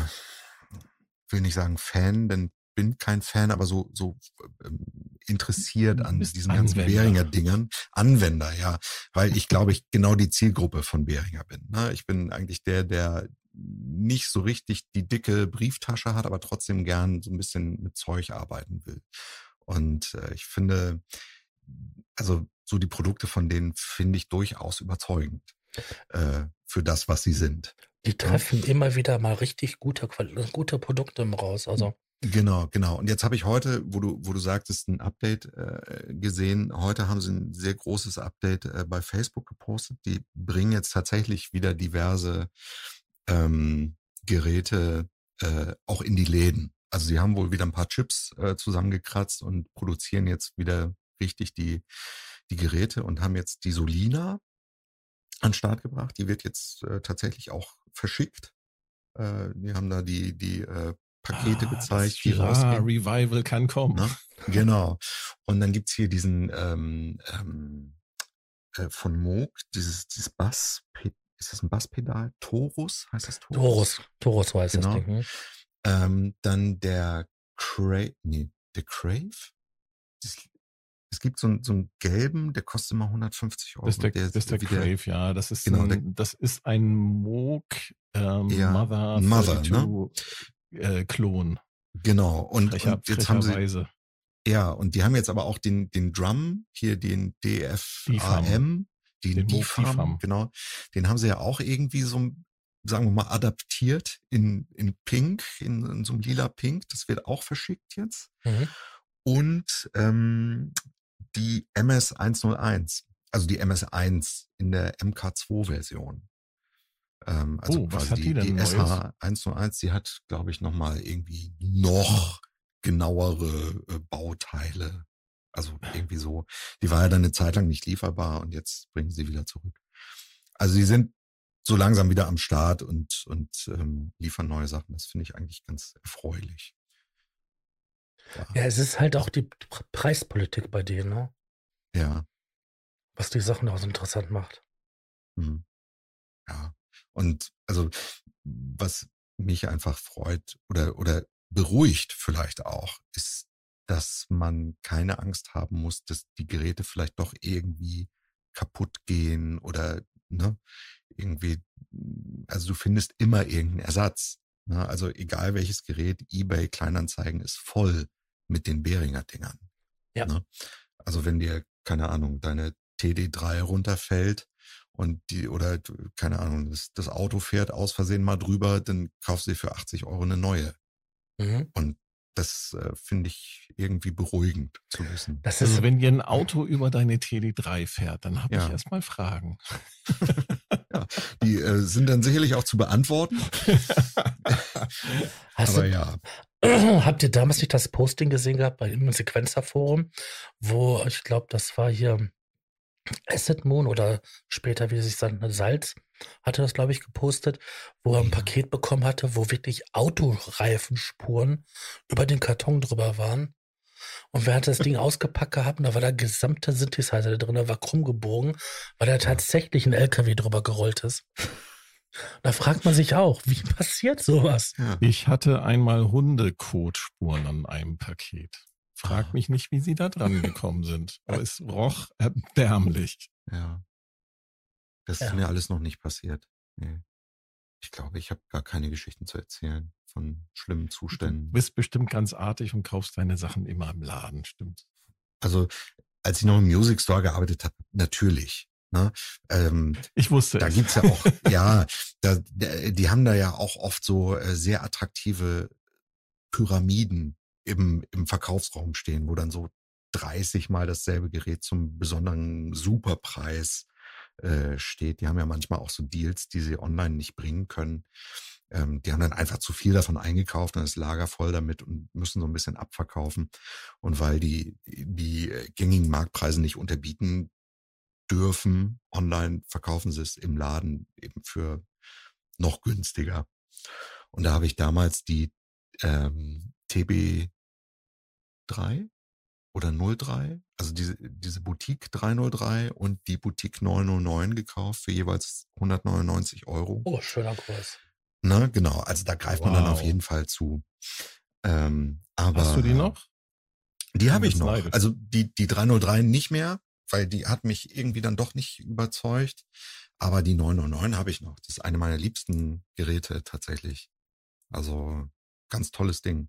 will nicht sagen Fan, denn bin kein Fan, aber so so ähm, interessiert an diesen ganzen Behringer Dingern. Anwender, ja, weil ich glaube, ich genau die Zielgruppe von Behringer bin. Ne? Ich bin eigentlich der, der nicht so richtig die dicke Brieftasche hat, aber trotzdem gern so ein bisschen mit Zeug arbeiten will. Und äh, ich finde, also so die Produkte von denen finde ich durchaus überzeugend äh, für das, was sie sind. Die treffen ja. immer wieder mal richtig gute, gute Produkte raus. Also. Genau, genau. Und jetzt habe ich heute, wo du, wo du sagtest, ein Update äh, gesehen. Heute haben sie ein sehr großes Update äh, bei Facebook gepostet. Die bringen jetzt tatsächlich wieder diverse ähm, Geräte äh, auch in die Läden. Also sie haben wohl wieder ein paar Chips äh, zusammengekratzt und produzieren jetzt wieder richtig die, die Geräte und haben jetzt die Solina an den Start gebracht. Die wird jetzt äh, tatsächlich auch verschickt. Äh, die haben da die, die äh, Pakete ah, gezeigt, die rausgehen. Revival kann kommen. Na? Ne? Genau. Und dann gibt's hier diesen ähm, ähm, äh, von Moog, dieses, dieses Bass, ist das ein Basspedal? Torus heißt das Torus? Torus, Torus heißt genau. das Ding. Hm? Ähm, dann der Crave, nee, der Crave? Es gibt so, einen, so einen gelben, der kostet immer 150 Euro. Das ist der, der, das ist der Crave, ja. Das ist, genau, ein, der, das ist ein Moog ähm, ja, Mother, Mother ne? äh, Klon. Genau. Und, Frecher, und jetzt haben sie. Ja, und die haben jetzt aber auch den, den Drum, hier den DFAM, den, den DFAM, genau. Den haben sie ja auch irgendwie so, sagen wir mal, adaptiert in, in Pink, in, in so einem lila Pink. Das wird auch verschickt jetzt. Mhm. Und ähm, die MS101, also die MS1 in der MK2-Version. Ähm, also oh, quasi die, die, die SH101, die hat, glaube ich, nochmal irgendwie noch genauere äh, Bauteile. Also irgendwie so. Die war ja dann eine Zeit lang nicht lieferbar und jetzt bringen sie wieder zurück. Also sie sind so langsam wieder am Start und, und ähm, liefern neue Sachen. Das finde ich eigentlich ganz erfreulich. Ja. es ist halt auch die Preispolitik bei denen, ne? Ja. Was die Sachen auch so interessant macht. Mhm. Ja. Und also, was mich einfach freut oder, oder beruhigt vielleicht auch, ist, dass man keine Angst haben muss, dass die Geräte vielleicht doch irgendwie kaputt gehen oder ne, irgendwie, also du findest immer irgendeinen Ersatz. Ne? Also egal welches Gerät, eBay Kleinanzeigen ist voll mit den Behringer Dingern. Ja. Ne? Also wenn dir, keine Ahnung, deine TD3 runterfällt und die, oder keine Ahnung, das, das Auto fährt aus Versehen mal drüber, dann kaufst du dir für 80 Euro eine neue. Mhm. Und das äh, finde ich irgendwie beruhigend zu wissen. Das ist, also wenn dir ein Auto über deine TD3 fährt, dann habe ja. ich erstmal Fragen. ja, die äh, sind dann sicherlich auch zu beantworten. Hast Aber du, ja. Habt ihr damals nicht das Posting gesehen gehabt bei im Sequenzer-Forum, wo ich glaube, das war hier Asset Moon oder später, wie sich dann Salz, hatte das, glaube ich, gepostet, wo er ein Paket bekommen hatte, wo wirklich Autoreifenspuren über den Karton drüber waren. Und wer hat das Ding ausgepackt gehabt und da war der gesamte Synthesizer drin, der war krumm gebogen, weil da tatsächlich ein LKW drüber gerollt ist. Da fragt man sich auch, wie passiert sowas? Ich hatte einmal Hundekotspuren an einem Paket. Frag mich nicht, wie sie da dran gekommen sind. Aber es roch erbärmlich. Ja. Das ja. ist mir alles noch nicht passiert. Nee. Ich glaube, ich habe gar keine Geschichten zu erzählen von schlimmen Zuständen. Du bist bestimmt ganz artig und kaufst deine Sachen immer im Laden, stimmt. Also, als ich noch im Music Store gearbeitet habe, natürlich. Ne? Ähm, ich wusste Da es. gibt's ja auch, ja, da, die haben da ja auch oft so äh, sehr attraktive Pyramiden im, im Verkaufsraum stehen, wo dann so 30 mal dasselbe Gerät zum besonderen Superpreis äh, steht. Die haben ja manchmal auch so Deals, die sie online nicht bringen können. Ähm, die haben dann einfach zu viel davon eingekauft, dann ist Lager voll damit und müssen so ein bisschen abverkaufen. Und weil die, die gängigen Marktpreise nicht unterbieten dürfen, online verkaufen sie es im Laden eben für noch günstiger. Und da habe ich damals die ähm, TB 3 oder 03, also diese, diese Boutique 303 und die Boutique 909 gekauft für jeweils 199 Euro. Oh, schöner Kurs. Ne, genau, also da greift wow. man dann auf jeden Fall zu. Ähm, aber, Hast du die noch? Die habe ich noch. Leidet. Also die, die 303 nicht mehr, weil die hat mich irgendwie dann doch nicht überzeugt. Aber die 909 habe ich noch. Das ist eine meiner liebsten Geräte tatsächlich. Also ganz tolles Ding.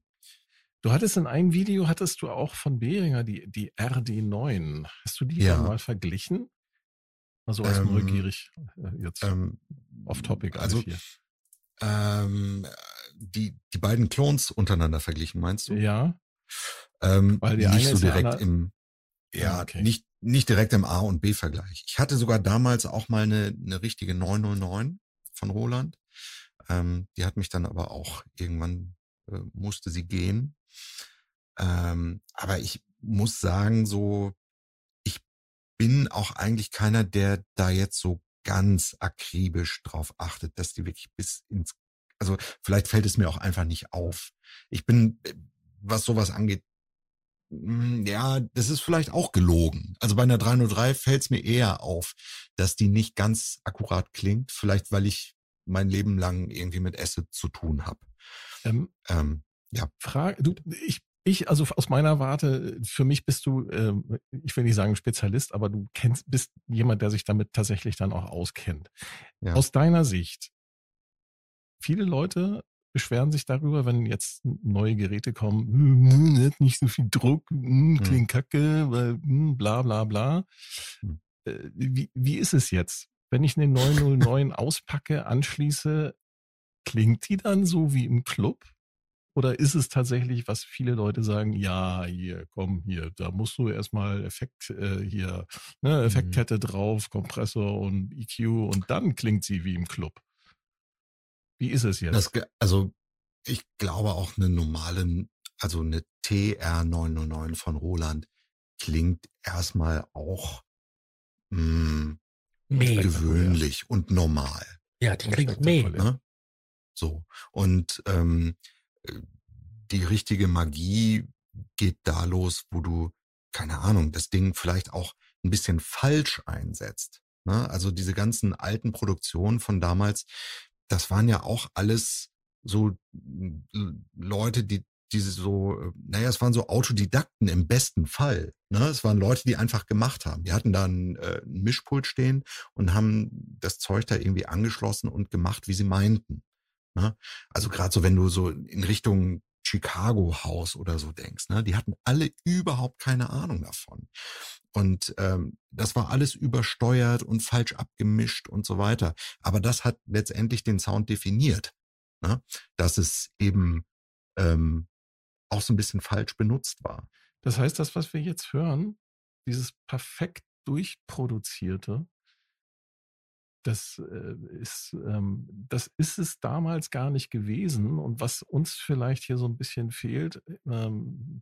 Du hattest in einem Video, hattest du auch von Behringer die, die RD9. Hast du die ja. mal verglichen? Also als ähm, neugierig äh, jetzt ähm, off-topic also hier. Ähm, die, die beiden Clones untereinander verglichen, meinst du? Ja. Ähm, Weil die nicht so direkt im, ja, ah, okay. nicht, nicht direkt im A- und B-Vergleich. Ich hatte sogar damals auch mal eine, eine richtige 909 von Roland. Ähm, die hat mich dann aber auch irgendwann äh, musste sie gehen. Ähm, aber ich muss sagen, so, ich bin auch eigentlich keiner, der da jetzt so ganz akribisch drauf achtet, dass die wirklich bis ins, also vielleicht fällt es mir auch einfach nicht auf. Ich bin, äh, was sowas angeht, ja, das ist vielleicht auch gelogen. Also bei einer 303 fällt es mir eher auf, dass die nicht ganz akkurat klingt. Vielleicht, weil ich mein Leben lang irgendwie mit Acid zu tun habe. Ähm, ähm, ja. Frage, du, ich, ich, also aus meiner Warte, für mich bist du, äh, ich will nicht sagen Spezialist, aber du kennst, bist jemand, der sich damit tatsächlich dann auch auskennt. Ja. Aus deiner Sicht, viele Leute beschweren sich darüber, wenn jetzt neue Geräte kommen, hm, hm, nicht so viel Druck, hm, klingt kacke, weil, bla bla bla. Hm. Äh, wie, wie ist es jetzt? Wenn ich eine 909 auspacke, anschließe, klingt die dann so wie im Club? Oder ist es tatsächlich, was viele Leute sagen, ja, hier, komm, hier, da musst du erstmal Effekt äh, hier, ne, mhm. Effektkette mhm. drauf, Kompressor und EQ und dann klingt sie wie im Club. Wie ist es jetzt? Das, also ich glaube auch eine normale, also eine TR909 von Roland klingt erstmal auch mh, hm, gewöhnlich und normal. Ja, die klingt mega. Ne? So. Und ähm, die richtige Magie geht da los, wo du, keine Ahnung, das Ding vielleicht auch ein bisschen falsch einsetzt. Ne? Also diese ganzen alten Produktionen von damals, das waren ja auch alles so Leute, die diese so, naja, es waren so Autodidakten im besten Fall. Ne? Es waren Leute, die einfach gemacht haben. Die hatten da ein, äh, ein Mischpult stehen und haben das Zeug da irgendwie angeschlossen und gemacht, wie sie meinten. Ne? Also gerade so, wenn du so in Richtung Chicago House oder so denkst, ne? die hatten alle überhaupt keine Ahnung davon. Und ähm, das war alles übersteuert und falsch abgemischt und so weiter. Aber das hat letztendlich den Sound definiert. Ne? Dass es eben ähm, auch so ein bisschen falsch benutzt war. Das heißt, das, was wir jetzt hören, dieses perfekt durchproduzierte, das äh, ist, ähm, das ist es damals gar nicht gewesen. Und was uns vielleicht hier so ein bisschen fehlt, ähm,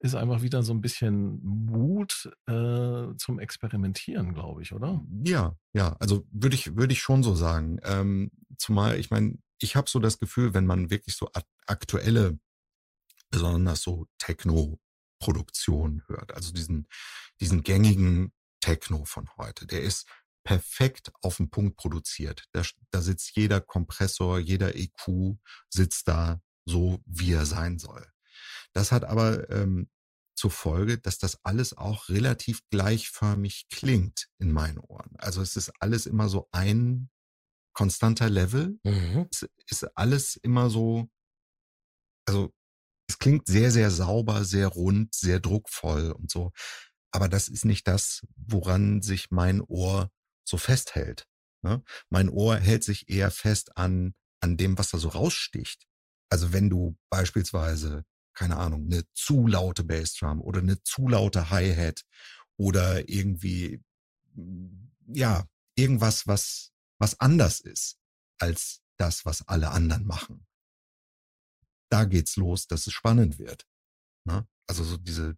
ist einfach wieder so ein bisschen Mut äh, zum Experimentieren, glaube ich, oder? Ja, ja, also würde ich, würde ich schon so sagen. Ähm, zumal, ich meine, ich habe so das Gefühl, wenn man wirklich so aktuelle besonders so Techno-Produktion hört. Also diesen, diesen gängigen Techno von heute. Der ist perfekt auf den Punkt produziert. Da, da sitzt jeder Kompressor, jeder EQ sitzt da so, wie er sein soll. Das hat aber ähm, zur Folge, dass das alles auch relativ gleichförmig klingt in meinen Ohren. Also es ist alles immer so ein konstanter Level. Mhm. Es ist alles immer so, also es klingt sehr, sehr sauber, sehr rund, sehr druckvoll und so. Aber das ist nicht das, woran sich mein Ohr so festhält. Ne? Mein Ohr hält sich eher fest an, an dem, was da so raussticht. Also wenn du beispielsweise, keine Ahnung, eine zu laute Bassdrum oder eine zu laute Hi-Hat oder irgendwie, ja, irgendwas, was, was anders ist als das, was alle anderen machen da geht's los, dass es spannend wird. Ne? Also so diese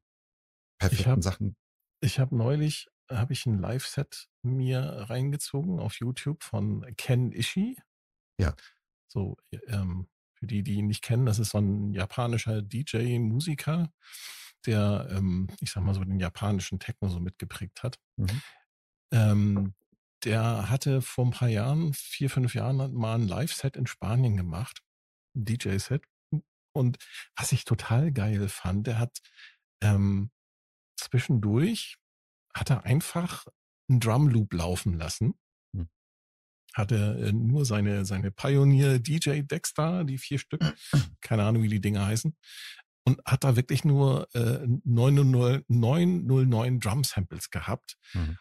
perfekten hab, Sachen. Ich habe neulich habe ich ein Live-Set mir reingezogen auf YouTube von Ken Ishii. Ja. So, ähm, für die, die ihn nicht kennen, das ist so ein japanischer DJ-Musiker, der, ähm, ich sag mal so, den japanischen Techno so mitgeprägt hat. Mhm. Ähm, der hatte vor ein paar Jahren, vier, fünf Jahren, mal ein Live-Set in Spanien gemacht. Ein DJ-Set. Und was ich total geil fand, der hat ähm, zwischendurch hat er einfach einen Drum Loop laufen lassen. Hm. Hatte äh, nur seine, seine Pioneer DJ Dexter, die vier Stück, keine Ahnung, wie die Dinge heißen. Und hat da wirklich nur äh, 909, 909 Drum Samples gehabt. Mhm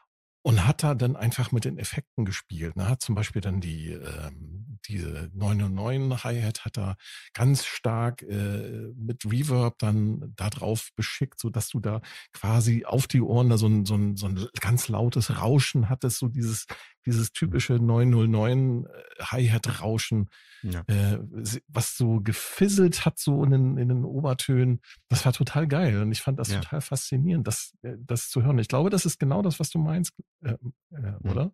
und hat da dann einfach mit den Effekten gespielt. Ne? Hat zum Beispiel dann die ähm, diese 909 Hi-Hat hat er ganz stark äh, mit Reverb dann da drauf beschickt, so dass du da quasi auf die Ohren da so ein, so ein, so ein ganz lautes Rauschen hattest, so dieses dieses typische 909 äh, Hi-Hat-Rauschen, ja. äh, was so gefisselt hat, so in den, in den Obertönen. Das war total geil und ich fand das ja. total faszinierend, das, äh, das zu hören. Ich glaube, das ist genau das, was du meinst, äh, äh, mhm. oder?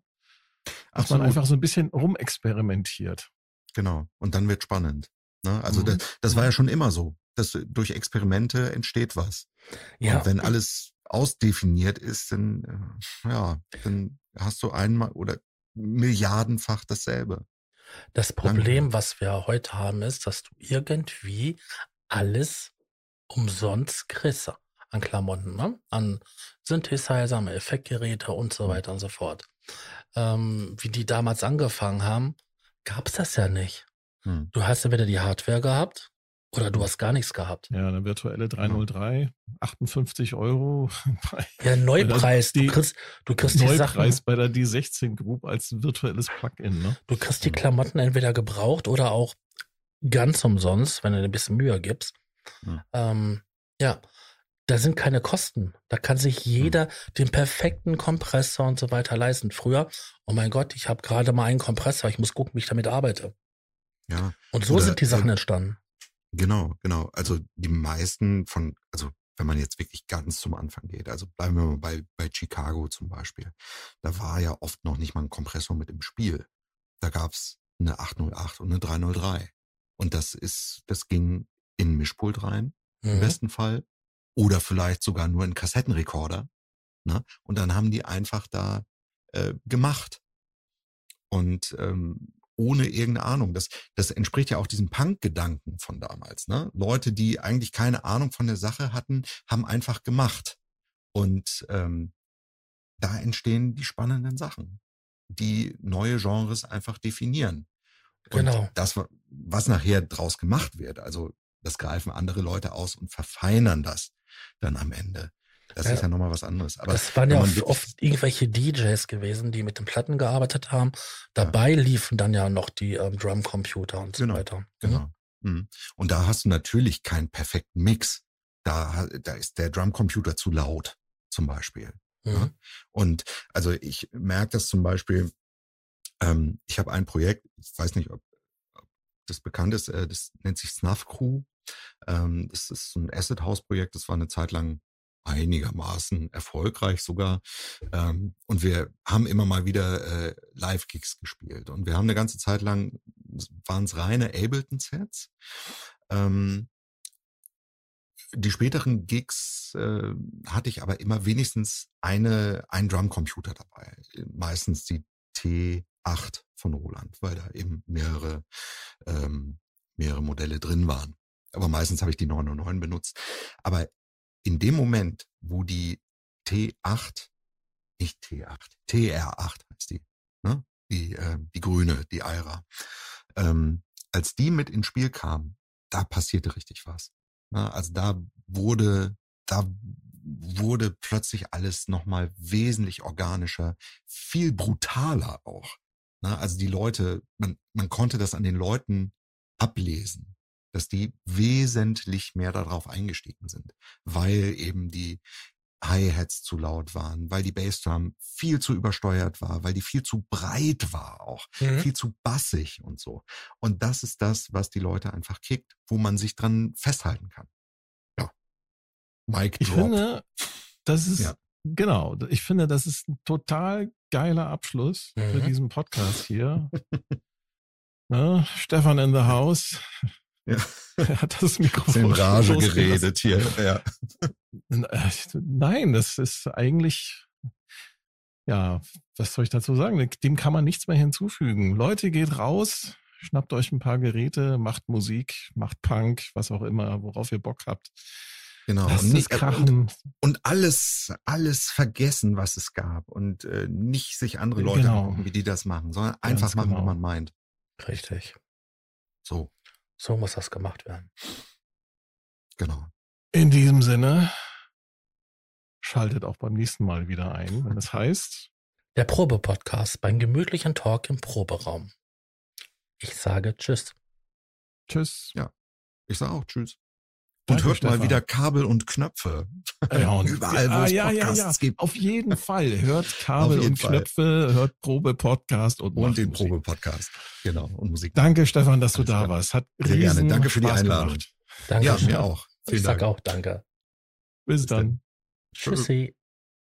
Dass man einfach so ein bisschen rumexperimentiert. Genau. Und dann wird spannend. Ne? Also mhm. das, das war ja schon immer so. Dass durch Experimente entsteht was. Ja. Und wenn alles ausdefiniert ist, dann, äh, ja, dann hast du einmal oder milliardenfach dasselbe. Das Problem, Danke. was wir heute haben, ist, dass du irgendwie alles umsonst kriegst an Klamotten, ne? an Synthesizer, an Effektgeräte und so hm. weiter und so fort. Ähm, wie die damals angefangen haben, gab es das ja nicht. Hm. Du hast ja wieder die Hardware gehabt oder du hast gar nichts gehabt. Ja, eine virtuelle 303, 58 Euro. ja, Neupreis. Die, du kriegst, du kriegst Neupreis die Sachen. bei der D16 Group als virtuelles Plugin. Ne? Du kriegst die Klamotten entweder gebraucht oder auch ganz umsonst, wenn du ein bisschen Mühe gibst. Hm. Ähm, ja, da sind keine Kosten. Da kann sich jeder hm. den perfekten Kompressor und so weiter leisten. Früher, oh mein Gott, ich habe gerade mal einen Kompressor, ich muss gucken, wie ich damit arbeite. Ja. Und so oder, sind die Sachen äh, entstanden. Genau, genau. Also die meisten von, also wenn man jetzt wirklich ganz zum Anfang geht, also bleiben wir mal bei, bei Chicago zum Beispiel, da war ja oft noch nicht mal ein Kompressor mit im Spiel. Da gab's eine 808 und eine 303. Und das ist, das ging in Mischpult rein, mhm. im besten Fall. Oder vielleicht sogar nur in Kassettenrekorder. Ne? Und dann haben die einfach da äh, gemacht. Und ähm, ohne irgendeine Ahnung. Das, das entspricht ja auch diesem Punk-Gedanken von damals. Ne? Leute, die eigentlich keine Ahnung von der Sache hatten, haben einfach gemacht. Und ähm, da entstehen die spannenden Sachen, die neue Genres einfach definieren. Und genau. das, was nachher draus gemacht wird, also das greifen andere Leute aus und verfeinern das dann am Ende. Das ja, ist ja nochmal was anderes. Aber das waren ja oft, irgendwelche DJs gewesen, die mit den Platten gearbeitet haben. Dabei ja. liefen dann ja noch die ähm, Drumcomputer und genau, so weiter. Mhm. Genau. Mhm. Und da hast du natürlich keinen perfekten Mix. Da, da ist der Drumcomputer zu laut, zum Beispiel. Mhm. Ja? Und also ich merke das zum Beispiel, ähm, ich habe ein Projekt, ich weiß nicht, ob, ob das bekannt ist, äh, das nennt sich Snuff Crew. Ähm, das ist so ein Acid House Projekt, das war eine Zeit lang einigermaßen erfolgreich sogar. Ähm, und wir haben immer mal wieder äh, Live-Gigs gespielt. Und wir haben eine ganze Zeit lang, waren es reine Ableton-Sets. Ähm, die späteren Gigs äh, hatte ich aber immer wenigstens eine, einen Drumcomputer dabei. Meistens die T8 von Roland, weil da eben mehrere, ähm, mehrere Modelle drin waren. Aber meistens habe ich die 909 benutzt. Aber in dem Moment, wo die T8, nicht T8, TR8 heißt die, ne? die, äh, die grüne, die Aira, ähm, als die mit ins Spiel kam, da passierte richtig was. Ne? Also da wurde, da wurde plötzlich alles nochmal wesentlich organischer, viel brutaler auch. Ne? Also die Leute, man, man konnte das an den Leuten ablesen dass die wesentlich mehr darauf eingestiegen sind, weil eben die Hi-Hats zu laut waren, weil die Bassdrum viel zu übersteuert war, weil die viel zu breit war auch, mhm. viel zu bassig und so. Und das ist das, was die Leute einfach kickt, wo man sich dran festhalten kann. Ja. Mike Ich finde, das ist, ja. genau, ich finde, das ist ein total geiler Abschluss mhm. für diesen Podcast hier. ne? Stefan in the house. Ja. Er hat das Mikrofon in Rage geredet hier. Ja. Äh, nein, das ist eigentlich, ja, was soll ich dazu sagen? Dem kann man nichts mehr hinzufügen. Leute, geht raus, schnappt euch ein paar Geräte, macht Musik, macht Punk, was auch immer, worauf ihr Bock habt. Genau. und, nicht, krachen. Und, und, alles, alles vergessen, was es gab und äh, nicht sich andere Leute genau. angucken, wie die das machen, sondern einfach Ganz machen, genau. was man meint. Richtig. So. So muss das gemacht werden. Genau. In diesem Sinne, schaltet auch beim nächsten Mal wieder ein, wenn es heißt. Der Probe-Podcast beim gemütlichen Talk im Proberaum. Ich sage Tschüss. Tschüss. Ja. Ich sage auch Tschüss. Und Danke, hört Stefan. mal wieder Kabel und Knöpfe. Ja, und überall, wo es ja, Podcasts ja, ja. gibt. Auf jeden Fall. Hört Kabel und Fall. Knöpfe, hört Probe-Podcast und, und den Probe-Podcast. Genau. Und Musik. Danke, Stefan, dass Alles du da klar. warst. Hat Sehr gerne. Danke für die Einladung. Gemacht. Danke. Ja, mir auch. Vielen ich Dank. sag auch danke. Bis, Bis dann. Tschüssi.